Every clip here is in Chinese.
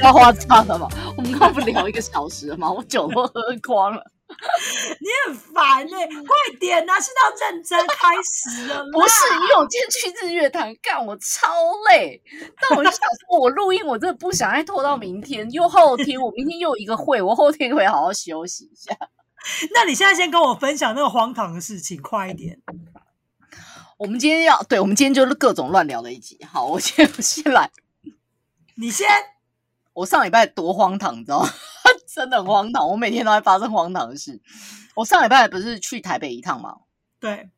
需要花茶了吗？我们刚刚不聊一个小时了吗？我酒都喝光了。你很烦哎、快点呐、现在要认真开始了啦。不是，因为我今天去日月潭，干我超累，但我就想说，我录音我真的不想再拖到明天，又后天，我明天又有一个会，我后天会好好休息一下。那你现在先跟我分享那个荒唐的事情，快一点。我们今天要，对，我们今天就是各种乱聊的一集。好，我先我先来，你先，我上礼拜多荒唐，你知道吗？真的很荒唐，我每天都在发生荒唐的事。我上礼拜不是去台北一趟嘛，对，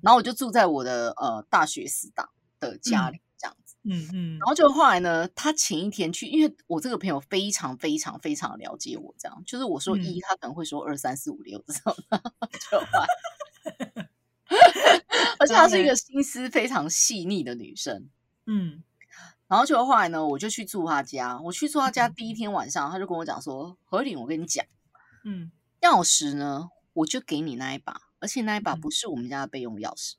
然后我就住在我的呃大学死党的家里，这样子。嗯嗯然后就后来呢，他前一天去，因为我这个朋友非常非常非常了解我，这样就是我说一，他可能会说二三四五六这种，就后来 而且她是一个心思非常细腻的女生。嗯然后就后来呢，我就去住他家。我去住他家第一天晚上，他就跟我讲说：“何玲，我跟你讲，嗯，钥匙呢，我就给你那一把，而且那一把嗯不是我们家的备用钥匙，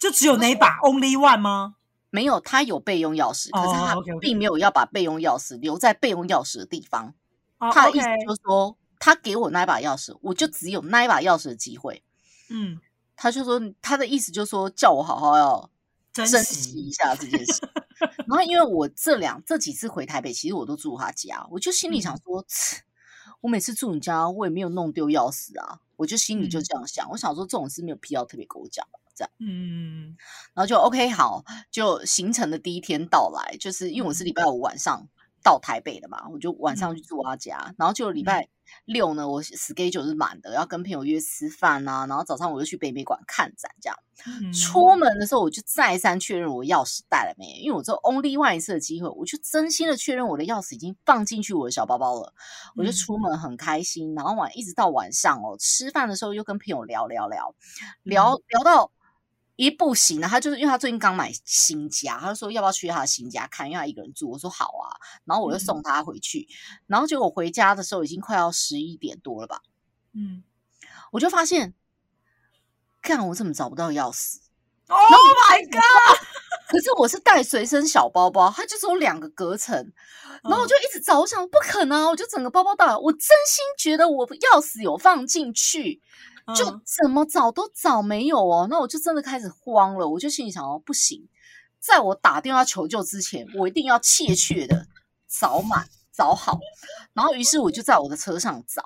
就只有那一把 Only One 吗？没有，他有备用钥匙，可是哦他并没有要把备用钥匙留在备用钥匙的地方。哦他的意思就是说，他给我那一把钥匙，我就只有那一把钥匙的机会。嗯，他就说，他的意思就是说，叫我好好要珍珍惜一下这件事。然后，因为我这两这几次回台北，其实我都住他家，我就心里嗯。想说，呲我每次住你家，我也没有弄丢钥匙啊，我就心里就嗯。这样想。我想说，这种事没有必要特别跟我讲，这样。嗯然后就 OK 好，就行程的第一天到来，就是因为我是礼拜五晚上到台北的嘛，我就晚上去住他家，然后就礼拜六呢，我 schedule 是满的，要跟朋友约吃饭啊，然后早上我就去北美馆看展，这样。嗯，出门的时候我就再三确认我钥匙带了没，因为我只有 only one 一次的机会，我就真心的确认我的钥匙已经放进去我的小包包了，我就嗯出门很开心，然后晚一直到晚上哦，吃饭的时候又跟朋友聊聊聊聊聊到。一不行呢，他就是因为他最近刚买新家，他就说要不要去他的新家看，因为他一个人住。我说好啊，然后我就送他回去，然后结果回家的时候已经快要十一点多了吧，嗯。我就发现，看我怎么找不到钥匙？，Oh my God，可是我是带随身小包包，它就只有两个隔层，然后我嗯就一直找，我想不可能啊，我就整个包包打，我真心觉得我钥匙有放进去，就嗯怎么找都找没有哦，那我就真的开始慌了，我就心里想哦，不行，在我打电话求救之前，我一定要切切的找满找好，然后于是我就在我的车上找。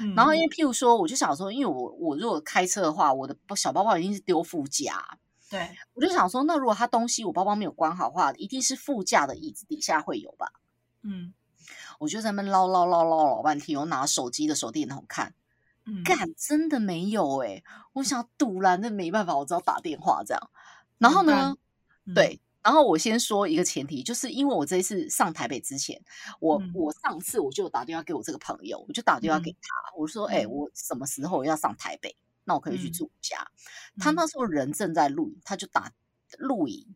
嗯然后因为譬如说，我就想说，因为我我如果开车的话，我的小包包一定是丢副驾，对，我就想说，那如果他东西我包包没有关好的话，一定是副驾的椅子底下会有吧？嗯我就在那边捞捞捞捞老半天，我拿手机的手电筒看，嗯，干真的没有诶、我想堵拦的没办法，我只好打电话这样。然后呢，嗯，对，然后我先说一个前提，就是因为我这一次上台北之前，我、嗯我上次我就有打电话给我这个朋友，我就打电话给嗯他，我说，哎、嗯我什么时候要上台北？那我可以去嗯住家。他嗯那时候人正在露营，他就打露营，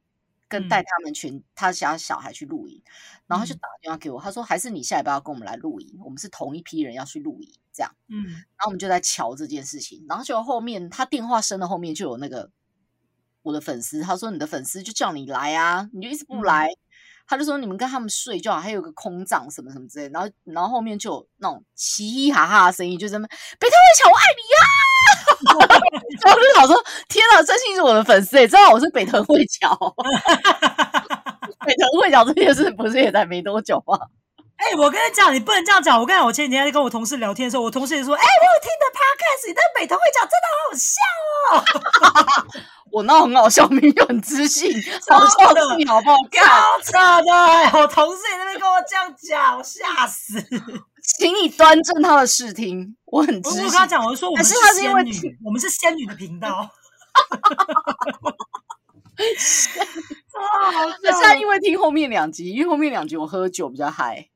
跟嗯。带他们全他家小孩去露营，然后就嗯。打电话给我，他说还是你下礼拜要跟我们来露营，我们是同一批人要去露营，这样。嗯。然后我们就在瞧这件事情，然后就后面他电话声的后面就有那个我的粉丝，他说你的粉丝就叫你来啊，你就一直不嗯。来，他就说你们跟他们睡就好，还有个空帐什么什么之类，然后然后后面就有那种嘻嘻哈哈的声音，就在那边北特卫桥我爱你呀、然后我就想说天哪，真心是我的粉丝诶、知道我是北藤会桥，北藤会桥这件事不是也才没多久吗？哎、我跟你讲，你不能这样讲。我跟你讲，我前几天在跟我同事聊天的时候，我同事也说：“哎、我有听的 podcast，你在北投会讲真的好好笑哦。我那很好笑，明明就很知性，好笑的是你好不好看？超扯的、哎我同事也在那边跟我这样讲，我吓死。请你端正他的视听，我很我知性。我跟他讲，我就说我们还是他是因仙女为，我们是仙女的频道。啊，好可是笑他因为听后面两集，因为后面两集我喝酒比较嗨，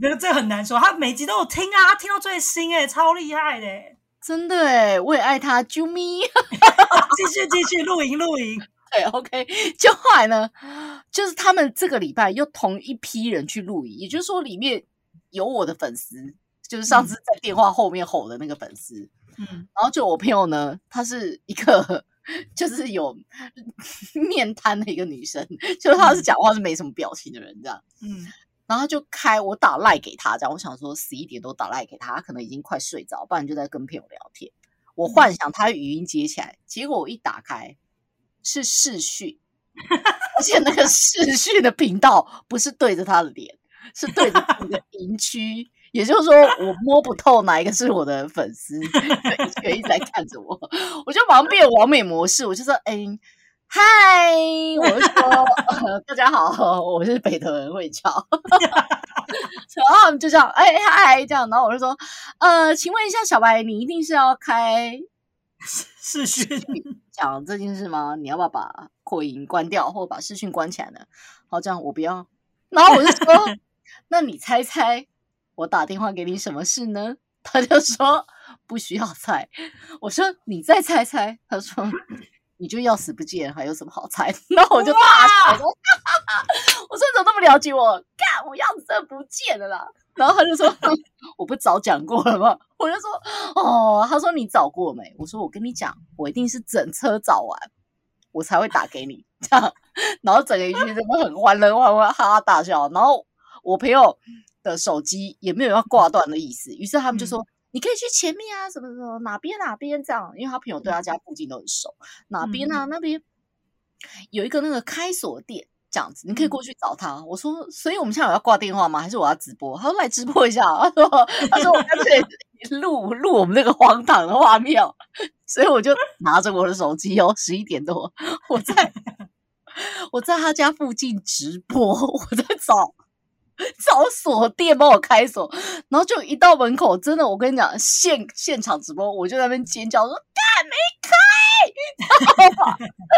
这个这个很难说，他每集都有听啊，他听到最新哎、超厉害的、哎真的哎，我也爱他，啾咪。继续继续露营露营，对，OK。就后来呢，就是他们这个礼拜又同一批人去露营，也就是说里面有我的粉丝，就是上次在电话后面吼的那个粉丝，嗯。然后就我朋友呢，她是一个就是有面瘫的一个女生，就是她是讲话是没什么表情的人这样。嗯。然后就开我打赖给她，这样我想说十一点多打赖给他，他可能已经快睡着，不然就在跟朋友聊天。我幻想她语音接起来，结果我一打开是视讯，而且那个视讯的频道不是对着他的脸，是对着那个营区，也就是说我摸不透哪一个是我的粉丝，就一群人一直在看着我，我就马上变完美模式，我就说，哎、嗨，我就说、呃大家好，我是北投人慧乔，然后就这样，哎、嗨，这样，然后我就说，呃，请问一下小白，你一定是要开 视讯，讲这件事吗？你要不要把扩音关掉，或把视讯关起来呢？好，这样我不要。然后我就说，那你猜猜我打电话给你什么事呢？他就说不需要猜。我说你再猜猜。他说你就要死不见，还有什么好猜？然后我就大笑，我说我说你怎么那么了解我？干，我钥匙真不见了啦。然后他就说 我不早讲过了吗？我就说哦，他说你找过没？我说我跟你讲，我一定是整车找完，我才会打给你。这样，然后整个一群真的很欢乐，欢欢哈哈大笑。然后我朋友的手机也没有要挂断的意思，于是他们就说。你可以去前面啊，什么什么哪边哪边这样，因为他朋友对他家附近都很熟，哪边啊那边有一个那个开锁店，这样子你可以过去找他。我说，所以我们现在有要挂电话吗？还是我要直播？他说来直播一下。他说，他说我干脆 录录我们那个荒唐的画面哦，所以我就拿着我的手机哦，十一点多，我在 我在他家附近直播，我在找。找锁店帮我开锁，然后就一到门口，真的，我跟你讲，现现场直播，我就在那边尖叫说：“干没开！” 然后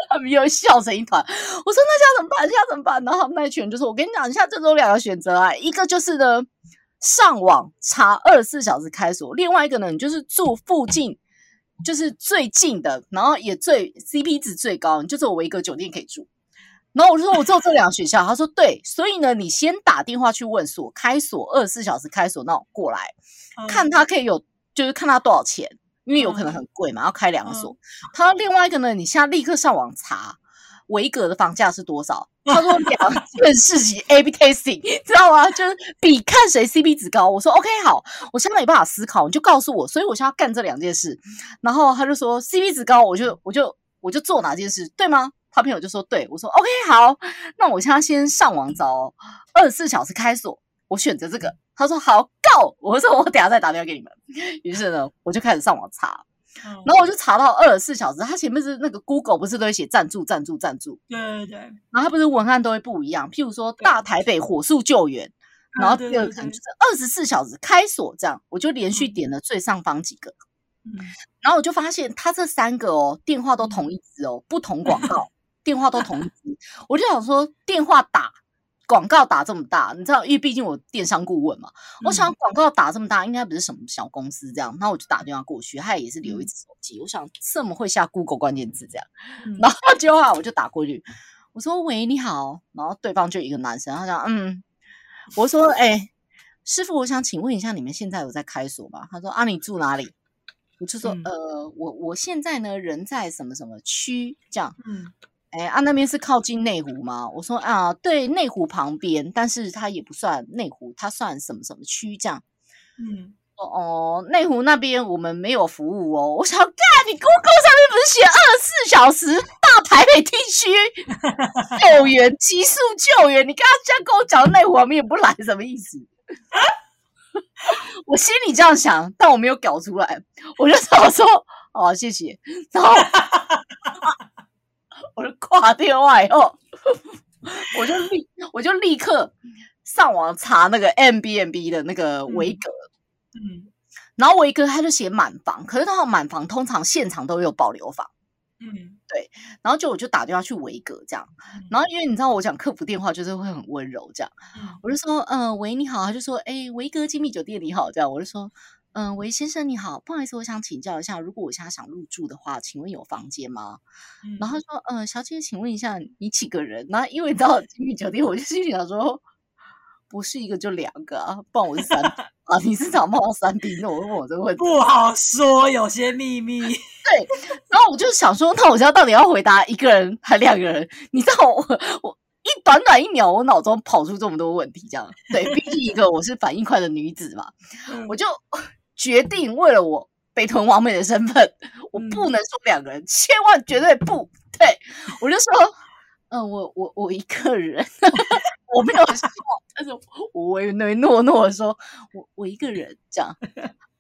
他们又笑成一团。我说：“那现在怎么办？现在怎么办？”然后他们那群人就说：“我跟你讲，现在这种两个选择啊，一个就是呢，上网查二十四小时开锁；另外一个呢，你就是住附近，就是最近的，然后也最 CP 值最高，你就只有维格酒店可以住。”然后我就说，我只有这两个学校。他说对，所以呢，你先打电话去问锁开锁二十四小时开锁那种过来，嗯看他可以有，就是看他多少钱，因为有可能很贵嘛，要开两个锁。他说另外一个呢，你现在立刻上网查维格的房价是多少。他说两件事情 A B testing，知道吗？就是比看谁 CP 值高。我说 OK 好，我现在没办法思考，你就告诉我。所以我现在要干这两件事。然后他就说 CP 值高，我就我就我就做哪件事，对吗？他朋友就说：“对我说，OK，好，那我现在先上网找二十四小时开锁，我选择这个。”他说：“好，Go！” 我说：“我等下再打电话给你们。”于是呢，我就开始上网查，嗯然后我就查到二十四小时，它前面是那个 Google 不是都会写赞助、赞助、赞助，对对对，然后它不是文案都会不一样，譬如说大台北火速救援，然后第二个就是二十四小时开锁这样，我就连续点了最上方几个，嗯然后我就发现它这三个哦，电话都同一支哦，不同广告。电话都 同一支，我就想说电话打广告打这么大，你知道，因为毕竟我电商顾问嘛，我想广告打这么大，应该不是什么小公司这样，那我就打电话过去，他也是留一只手机，我想这么会下 Google 关键字这样，嗯。然后结果啊我就打过去，我说喂你好，然后对方就一个男生，他讲嗯，我说哎、师傅，我想请问一下，你们现在有在开锁吗？他说啊，你住哪里？我就说、嗯。呃，我我现在呢人在什么什么区这样。嗯哎，啊，那边是靠近内湖吗？我说啊，对，内湖旁边，但是它也不算内湖，它算什么什么区这样。嗯，哦哦，内湖那边我们没有服务哦。我想，干，你 Google 上面不是写二十四小时大台北地区救援、急速救援？你刚刚这样跟我讲内湖，我们也不来，什么意思？我心里这样想，但我没有搞出来，我就想说，哦，谢谢，然后我就挂电话以后，我就立我就立刻上网查那个 M B M B 的那个维格，嗯。然后维格他就写满房，可是他满房通常现场都有保留房，嗯。对然后就我就打电话去维格这样，然后因为你知道我讲客服电话就是会很温柔这样，嗯。我就说嗯、呃喂你好，他就说哎维格精密酒店你好。这样，我就说嗯、呃喂先生你好，不好意思我想请教一下，如果我现在想入住的话，请问有房间吗？嗯，然后他说嗯、呃小姐请问一下你几个人？然后因为你知道精品酒店，我就心里想说。不是一个就两个啊，不然我是三 啊，你是想帮我三 B？那我问我这个问题，不好说，有些秘密。对然后我就想说，那我现在到底要回答一个人还两个人？你知道我我一短短一秒，我脑中跑出这么多问题，这样对，毕竟一个我是反应快的女子嘛，我就决定为了我北屯王美的身份，我不能说两个人，千万绝对不对，我就说，嗯，我我我一个人，我没有说，但是我唯唯诺诺的说，我我一个人这样。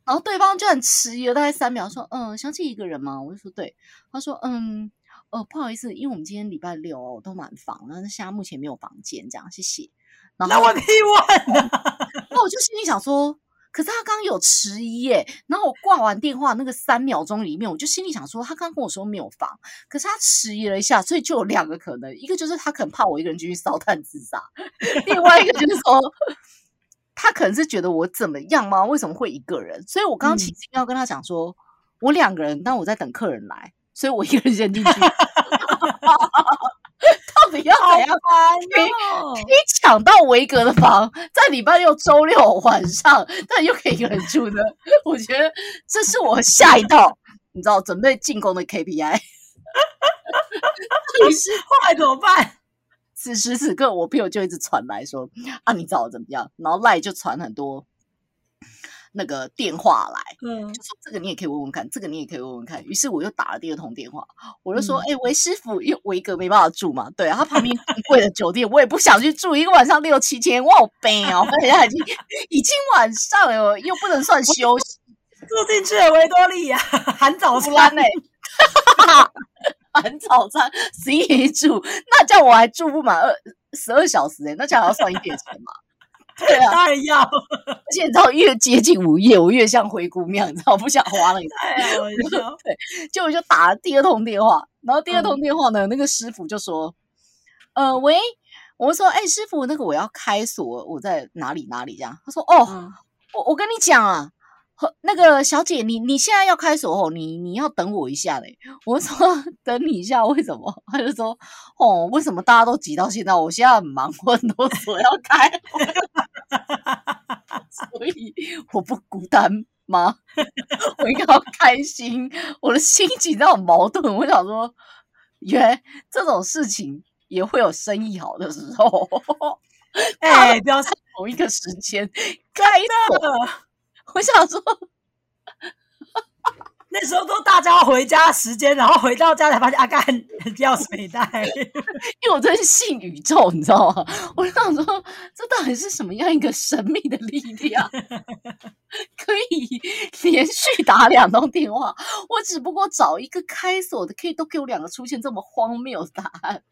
然后对方就很迟疑了，大概三秒，说：“嗯，想起一个人吗？”我就说：“对。”他说：“嗯，呃，不好意思，因为我们今天礼拜六哦都满房，那现在目前没有房间，这样，谢谢。”然后我可以问，那我就心里想说：“可是他刚刚有迟疑耶。”然后我挂完电话那个三秒钟里面，我就心里想说：“他刚跟我说没有房，可是他迟疑了一下，所以就有两个可能，一个就是他可能怕我一个人进去烧炭自杀，另外一个就是说。”他可能是觉得我怎么样吗？为什么会一个人？所以我刚刚其实要跟他讲说，我两个人，但我在等客人来，所以我一个人先进去。到底要怎样可以可以抢到维格的房，在礼拜六、周六晚上，但又可以一个人住呢？我觉得这是我下一道，你知道，准备进攻的 KPI。于是后来怎么办？此时此刻，我朋友就一直传来说：“啊，你找的怎么样？”然后赖就传很多那个电话来，嗯，就说这个你也可以问问看，这个你也可以问问看。于是我又打了第二通电话，我就说：“哎，韦师傅，因为维格没办法住嘛，对啊，他旁边很贵的酒店，我也不想去住，一个晚上六七千，我好悲哦。而且已经 已经晚上了，又不能算休息，住进去了维多利亚含早餐呢。”含早餐十一住，那叫我还住不满二十二小时哎，那这样要算一点钱嘛？对啊，当然要。而且你知道，越接近午夜，我越像灰姑娘，你知道，不想花了。太好笑。对，就我就打了第二通电话，然后第二通电话呢，那个师傅就说：“呃，喂，我说，哎，师傅，那个我要开锁，我在哪里哪里？这样。”他说：“哦，我我跟你讲啊。”那个小姐，你你现在要开锁哦，你你要等我一下嘞。我说等你一下，为什么？他就说哦，为什么大家都挤到现在？我现在很忙，我很多锁要开，所以我不孤单吗？我应该要开心。我的心情都很矛盾，我想说，原来这种事情也会有生意好的时候。哎，不要同一个时间开锁。我想说，那时候都大家回家时间，然后回到家才发现阿干掉水袋，因为我真是信宇宙，你知道吗？我想说，这到底是什么样一个神秘的力量，可以连续打两通电话？我只不过找一个开锁的，可以都给我两个出现这么荒谬的答案。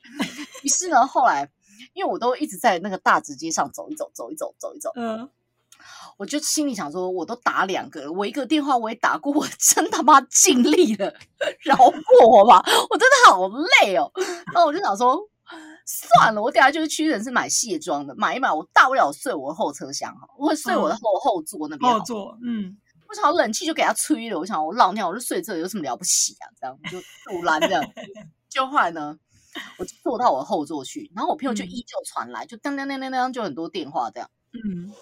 于是呢，后来因为我都一直在那个大直街上走一走，走一走，走一走，嗯。我就心里想说，我都打两个，我一个电话我也打过，我真他妈尽力了，饶过我吧，我真的好累哦。然后我就想说，算了，我等下就是去人是买卸妆的，买一买，我大不了睡我的后车厢哈，我会睡我的后后座那边。后座，嗯，我想冷气就给他吹了，我想我老尿我就睡这有什么了不起啊？这样就杜兰这样。就后来呢，我就坐到我的后座去，然后我朋友就依旧传来，就当当当当当，就很多电话这样，嗯。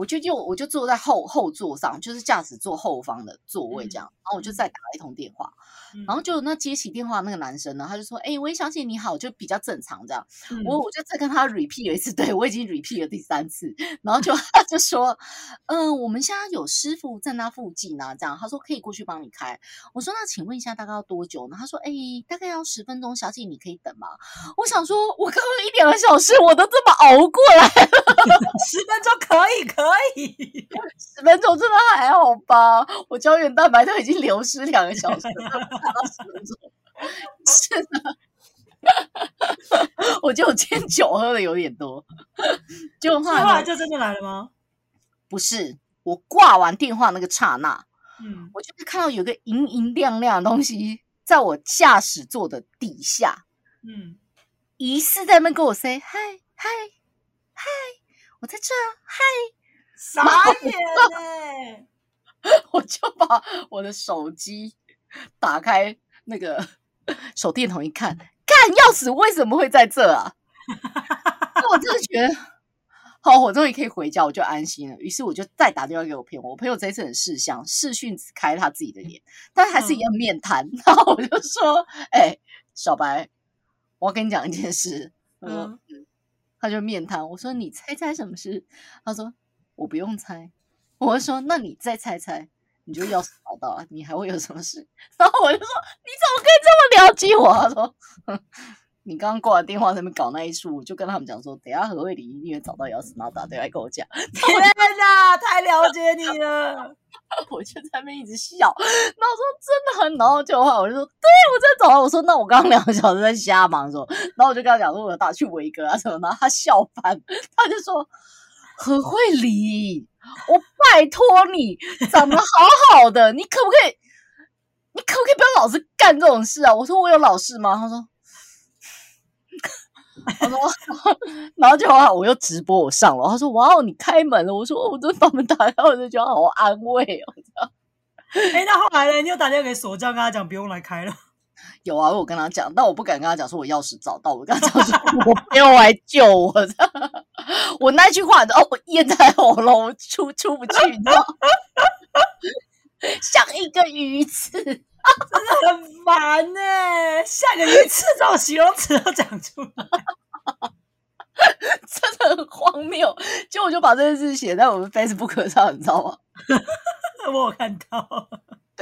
我就就我就坐在后后座上，就是驾驶座后方的座位这样，然后我就再打了一通电话，然后就那接起电话那个男生呢，他就说：“哎，喂，小姐你好，就比较正常这样。”我我就再跟他 repeat 了一次，对我已经 repeat 了第三次，然后就 他就说：“嗯，我们现在有师傅在那附近呢，这样。”他说可以过去帮你开。我说：“那请问一下大概要多久呢？”他说：“哎，大概要十分钟，小姐你可以等吗？”我想说，我刚刚一两个小时我都这么熬过来了，十分钟可以可。可以，十分钟真的还好吧？我胶原蛋白都已经流失两个小时了，十分钟是的。我觉得我今天酒喝的有点多，就后来就真的来了吗？不是，我挂完电话那个刹那，嗯，我就是看到有个莹莹亮亮的东西在我驾驶座的底下，嗯，疑似在那跟我 say 嗨嗨嗨，我在这，嗨。傻眼嘞！我就把我的手机打开，那个 手电筒一看，看钥匙为什么会在这啊？我真的觉得，好，我终于可以回家，我就安心了。于是我就再打电话给我朋友，我朋友这次很识相，视讯只开他自己的脸，但还是一样面瘫。然后我就说：“哎，小白，我要跟你讲一件事，我说嗯嗯，他就面瘫。我说你猜猜什么事？他说我不用猜。我会说那你再猜猜，你就钥匙找到了，你还会有什么事？然后我就说你怎么可以这么了解我？他说哼 你刚刚挂完电话在那边搞那一出，我就跟他们讲说，等下何慧玲一定会找到钥匙，然后打电话来跟我讲。天哪，太了解你了。我就在那边一直笑，然后我说真的很，然后就后来我就说，对我真的找到，我说那我刚刚两个小时在瞎忙说，然后我就跟他讲说我有打去维格啊什么的，然后他笑翻，他就说何慧玲，我拜托你，长得好好的，你可不可以，你可不可以不要老是干这种事啊？我说我有老事吗？他说。他说，然后就好，我又直播我上楼。他说：“哇哦，你开门了。”我说：“我真把门打开，我就觉得好安慰哦。”哎，那后来呢？你又打电话给锁匠，跟他讲不用来开了。有啊，我有跟他讲，但我不敢跟他讲说我钥匙找到，我跟他讲说 我朋友来救我。我那句话，哦，我咽在喉咙，我出出不去，你知道吗？像一个鱼刺。真的很烦呢、下个鱼刺这种形容词都讲出来，真的很荒谬。结果我就把这件事写在我们 Facebook 上，你知道吗？我有看到。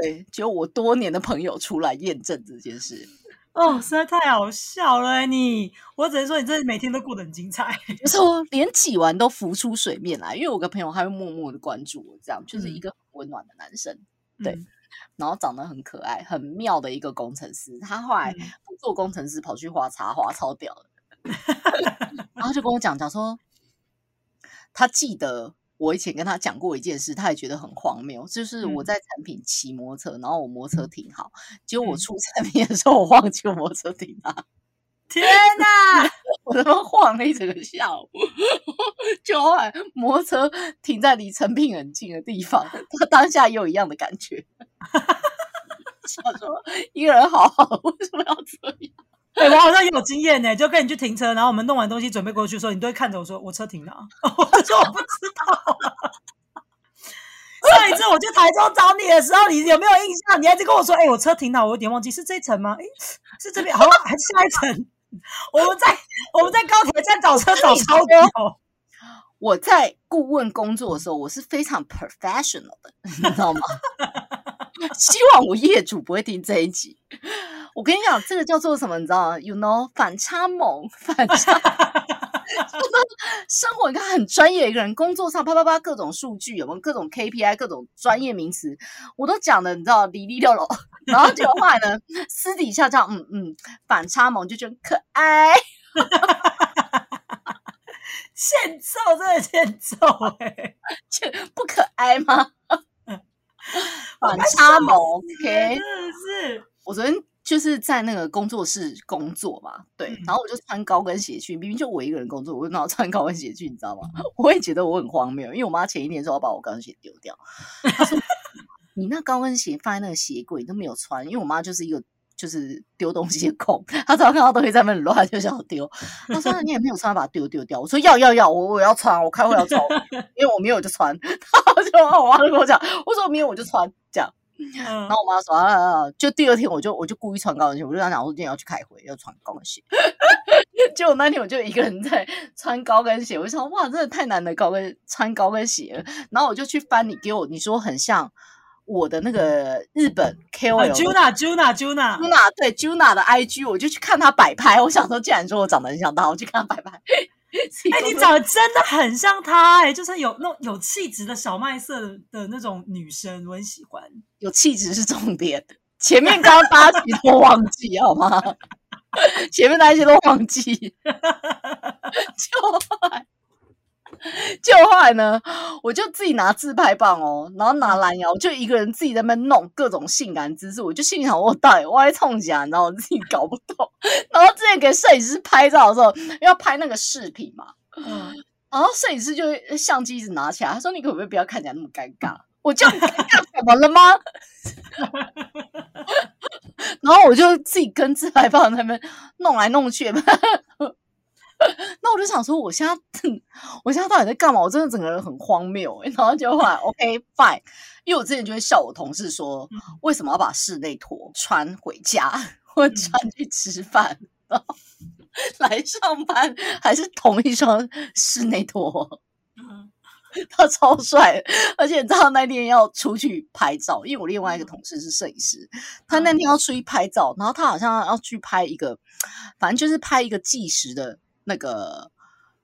对，结果我多年的朋友出来验证这件事。哦，实在太好笑了、欸、你！我只能说你真的每天都过得很精彩。就说连挤完都浮出水面来，因为我有个朋友他会默默的关注我，这样就是一个很温暖的男生。对嗯然后长得很可爱、很妙的一个工程师。他后来嗯不做工程师，跑去画插画，超屌的。然后就跟我讲讲说，他记得我以前跟他讲过一件事，他也觉得很荒谬，就是我嗯在产品骑摩托车，然后我摩托车停好，结果我嗯出产品的时候，我忘记我摩托车停哪，天哪！我他妈晃了一整个下午，就后来摩托车停在离成品很近的地方，他当下也有一样的感觉。想说一个人好好，为什么要这样？对我好像也有经验呢、就跟你去停车，然后我们弄完东西准备过去的时候，你都会看着我说：“我车停哪？” 我就说：“我不知道。”上一次我去台中找你的时候，你有没有印象？你还在跟我说：“哎、我车停了？”我有点忘记是这一层吗？哎，是这边，好，还是下一层？我们在我们在高铁站找车找超久。我在顾问工作的时候，我是非常 professional 的，你知道吗？希望我业主不会听这一集。我跟你讲，这个叫做什么？你知道吗？You know，反差萌，反差。就是生活，你看很专业的一个人，工作上啪啪啪各种数据，有没有各种 KPI，各种专业名词，我都讲的，你知道哩哩溜溜。然后结果后来呢，私底下这样，嗯嗯，反差萌就觉得可爱。欠揍，真的欠揍哎、这不可爱吗？我反快差萌，OK 真。的是。我昨天就是在那个工作室工作嘛，对，嗯然后我就穿高跟鞋去，明明就我一个人工作，我为什么要穿高跟鞋去？你知道吗？我也觉得我很荒谬，因为我妈前一天说要把我高跟鞋丢掉，她说你那高跟鞋放在那个鞋柜都没有穿，因为我妈就是一个。就是丢东西的控，她只要看到东西在那里乱，就想要丢。她说：“你也没有穿，把它丢丢掉。”我说：“要要要，我我要穿，我开会要穿，因为我没有就穿。”然后就我妈就跟我讲，我说：“没有我就穿。”这样，嗯然后我妈说啊就第二天我就我就故意穿高跟鞋，我就跟她讲我今天要去开会，要穿高跟鞋。结果那天我就一个人在穿高跟鞋，我就想哇，真的太难的高跟穿高跟鞋了。然后我就去翻你给我你说很像我的那个日本 KOL、啊、Juna Juna Juna Juna 对 Juna 的 IG，我就去看她摆拍。我想说，既然说我长得很像她，我去看她摆拍。哎、你长得真的很像她哎、就是有那种有气质的小麦色的的那种女生，我很喜欢。有气质是重点，前面刚刚八集都忘记好吗？前面那些都忘记，就后来，就后来呢，我就自己拿自拍棒哦，然后拿蓝牙，我就一个人自己在那边弄各种性感姿势，我就心里想，我到底我在冲啥？然后我自己 搞不懂。然后之前给摄影师拍照的时候，要拍那个视频嘛，嗯，然后摄影师就相机一直拿起来，他说：“你可不可以不要看起来那么尴尬？”我就很尴尬，怎么了吗？然后我就自己跟自拍棒在那边弄来弄去，那我就想说，我现在 我现在到底在干嘛？我真的整个人很荒谬、欸、然后就后来 OK fine，因为我之前就会笑我同事说，为什么要把室内拖穿回家或穿去吃饭？来上班还是同一双室内拖，嗯。他超帅，而且你知道那天要出去拍照，因为我另外一个同事是摄影师，他那天要出去拍照，然后他好像要去拍一个，反正就是拍一个纪实的那个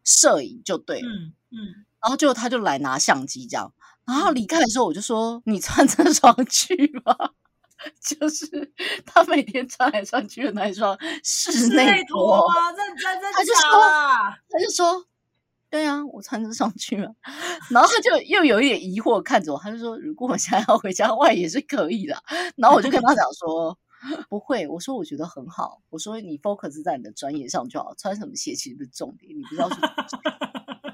摄影就对了，嗯嗯，然后就他就来拿相机这样，然后离开的时候我就说你穿这双去吧。就是他每天穿来穿去的那一双室室内内拖拖，吗？认真真假他就说他就说：“对啊，我穿这上去了。”然后他就又有一点疑惑看着我，他就说：“如果我现在要回家外也是可以的。”然后我就跟他讲说：“不会，我说我觉得很好，我说你 focus 在你的专业上就好，穿什么鞋其实不是重点，你不知道去。”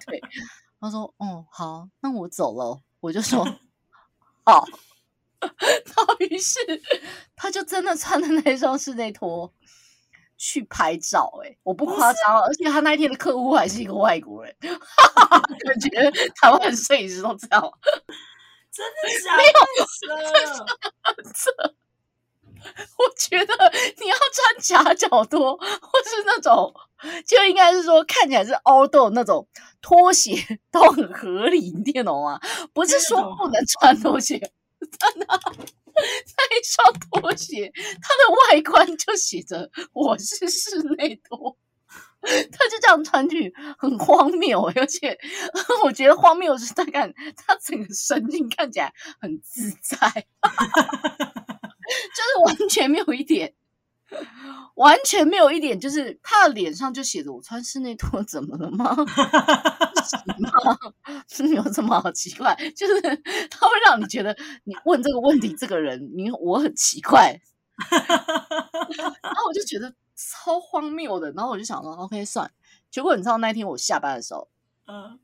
对，他说：“哦，好，那我走了。”我就说：“好。”然后于是他就真的穿的那双室内拖去拍照、欸，我不夸张哦，而且他那一天的客户还是一个外国人，感觉台湾的摄影师都这样。真的假的？我觉得你要穿夹脚拖，或是那种，就应该是说看起来是凹豆那种拖鞋都很合理，你听懂吗？不是说不能穿拖鞋，真的。那一双拖鞋，它的外观就写着“我是室内拖”，他就这样穿去，很荒谬、欸。而且我觉得荒谬的是，他看他整个神情看起来很自在，就是完全没有一点，完全没有一点，就是他的脸上就写着“我穿室内拖怎么了吗？” 行吗？是有这么好奇怪？就是他会让你觉得你问这个问题，这个人你我很奇怪，然后我就觉得超荒谬的，然后我就想说，OK，算。结果你知道那天我下班的时候，嗯，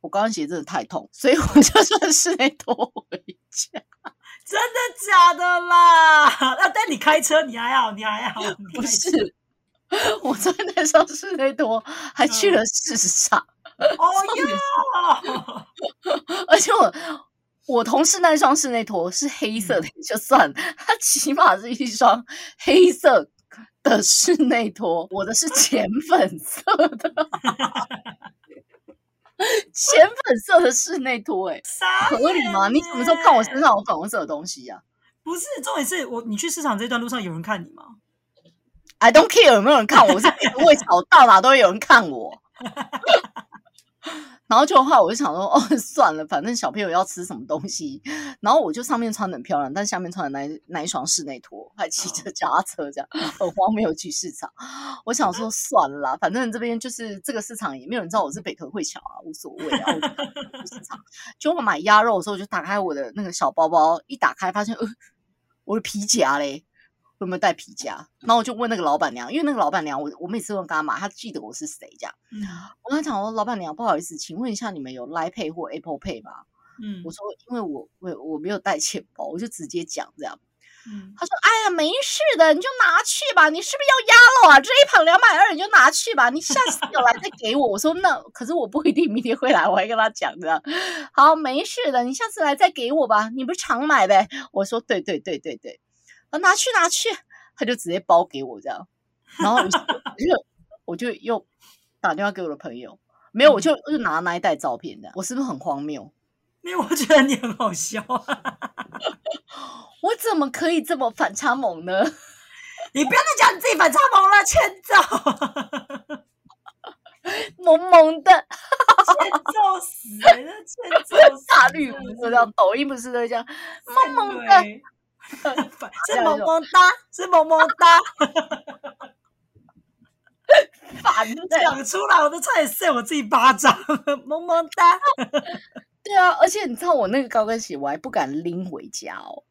我高跟鞋真的太痛，所以我就穿室内拖回家。真的假的啦？那但你开车你还好，你还好，不是，我穿那双室内拖还去了市场。哦 哟，而且我我同事那双室内拖是黑色的，也就算了，它起码是一双黑色的室内拖，我的是浅粉色的，浅粉色的室内拖、欸，傻合理吗？你什么时候看我身上有粉红色的东西呀、不是重点是我，你去市场这段路上有人看你吗？i don't care 有没有人看我，我是不会吵，到哪都会有人看我。然后就的话，我就想说，哦，算了，反正小朋友要吃什么东西，然后我就上面穿的很漂亮，但下面穿的那一那一双室内拖，还骑着脚踏车，这样 很荒谬去市场。我想说，算了啦，反正这边就是这个市场，也没有人知道我是北投会桥啊，无所谓啊。市场，就我买鸭肉的时候，我就打开我的那个小包包，一打开发现，呃，我的皮夹嘞。有没有带皮夹？然后我就问那个老板娘，因为那个老板娘我我每次都跟她买，她记得我是谁这样。嗯我跟她讲说，老板娘不好意思，请问一下你们有 Line Pay 或 Apple Pay 吗？嗯我说因为我我我没有带钱包，我就直接讲这样。嗯，她说哎呀没事的，你就拿去吧，你是不是要鸭肉啊？这一盘两百二，你就拿去吧，你下次有来再给我。我说那可是我不一定明天会来，我还跟她讲的。好，没事的，你下次来再给我吧，你不是常买呗？我说对对对对对，啊拿去拿去，他就直接包给我这样，然后我就我就又打电话给我的朋友，没有，我就就拿那一袋照片的，我是不是很荒谬？因为我觉得你很好笑啊！我怎么可以这么反差萌呢？你不要再讲你自己反差萌了，欠揍，萌萌的欠揍死人了，欠揍！大绿不是这样，抖音不是都这样萌萌的？对 是萌萌哒，是萌萌哒，烦的。讲出来我都差点扇我自己巴掌，萌萌哒。对啊，而且你知道我那个高跟鞋，我还不敢拎回家哦，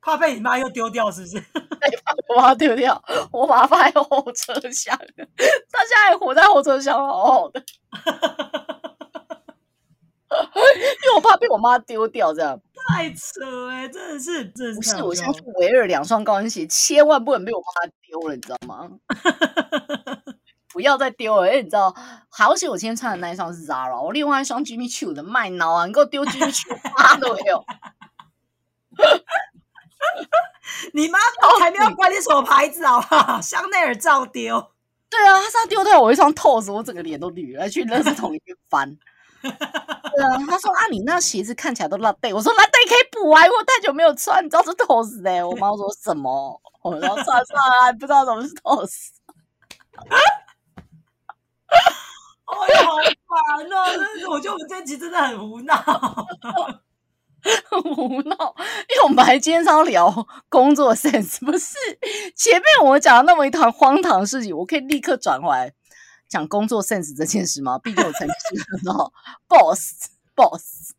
怕被你妈又丢掉，是不是？我把它丢掉，我把它放在后车厢，它现在还活在后车厢，好好的。因为我怕被我妈丢掉，这样 太扯哎、真的是，真的不是。我现在去维尔两双高跟鞋，千万不能被我妈丢了，你知道吗？不要再丢了，因为你知道，好险我今天穿的那一双是 Zara，我另外一双 Jimmy Choo 的麦孬啊，你给我丢 Jimmy Choo，妈都没有。你妈才没有管你什么牌子好不好？香奈儿照丢。对啊，他说他丢掉我一双 toes，我整个脸都绿了，去垃圾桶里面翻。对啊，他说啊，你那鞋子看起来都烂背。我说烂背可以补啊，因为我太久没有穿，你知道是 toes 哎。我妈说什么？我要穿上来，不知道什么是 toes。哎呀，好烦哦！真是，我觉得我们这集真的很无脑，很无脑。因为我们还今天要聊工作 sense，不是前面我讲了那么一团荒唐的事情，我可以立刻转回来讲工作 sense 这件事吗？毕竟我曾经是那种 boss boss。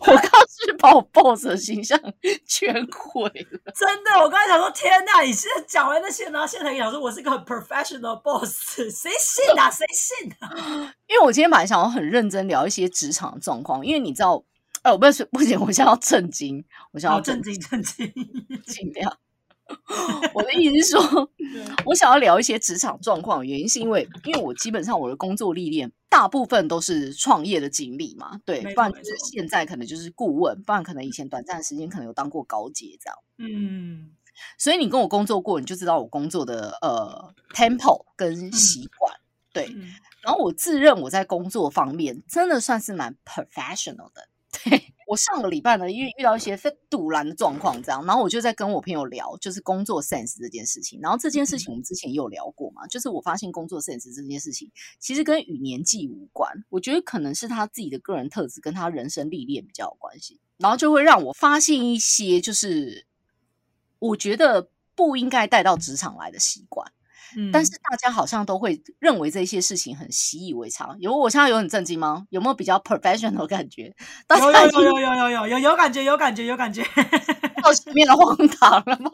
我刚是把我 boss 的形象全毁了，真的。我刚才想说，天哪！你现在讲完那些，然后现在想说我是个很 professional boss，谁信啊？谁信啊？因为我今天本来想要很认真聊一些职场状况，因为你知道，哎，我不是不行，我现在要震惊，我想要震惊，震惊，尽量。我的意思是说，我想要聊一些职场状况，原因是因为，因为我基本上我的工作历练大部分都是创业的经历嘛，对，不然就是现在可能就是顾问，不然可能以前短暂的时间可能有当过高阶这样，嗯，所以你跟我工作过，你就知道我工作的呃 tempo 跟习惯，对，然后我自认我在工作方面真的算是蛮 professional 的，对。我上个礼拜呢，因为遇到一些非堵拦的状况，这样，然后我就在跟我朋友聊，就是工作 sense 这件事情。然后这件事情我们之前也有聊过嘛，就是我发现工作 sense 这件事情其实跟与年纪无关，我觉得可能是他自己的个人特质跟他人生历练比较有关系。然后就会让我发现一些，就是我觉得不应该带到职场来的习惯。但是大家好像都会认为这些事情很习以为常。有我现在有很震惊吗？有没有比较 professional 感觉？有有有有有有有有感觉有感觉有感觉，到前面的荒唐了吗？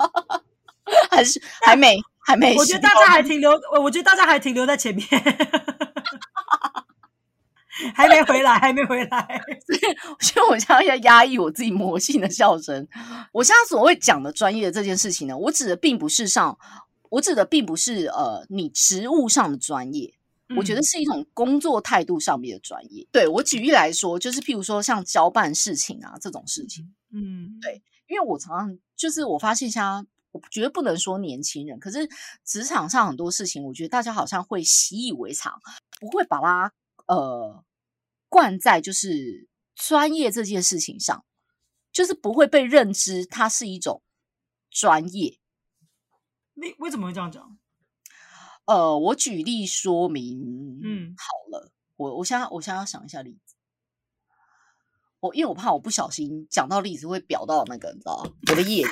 还是还没还没？我觉得大家还停留，我觉得大家还停留在前面，还没回来，还没回来。所以我现在要压抑我自己魔性的笑声。我现在所谓讲的专业的这件事情呢，我指的并不是上。我指的并不是呃你职务上的专业，我觉得是一种工作态度上面的专业。对我举例来说，就是譬如说像交办事情啊这种事情，嗯，对，因为我常常就是我发现，像我觉得不能说年轻人，可是职场上很多事情，我觉得大家好像会习以为常，不会把它呃灌在就是专业这件事情上，就是不会被认知它是一种专业。你为什么会这样讲？呃，我举例说明。嗯，好了，我我现在我现在要想一下例子。我因为我怕我不小心讲到例子会表到那个，你知道我的业主，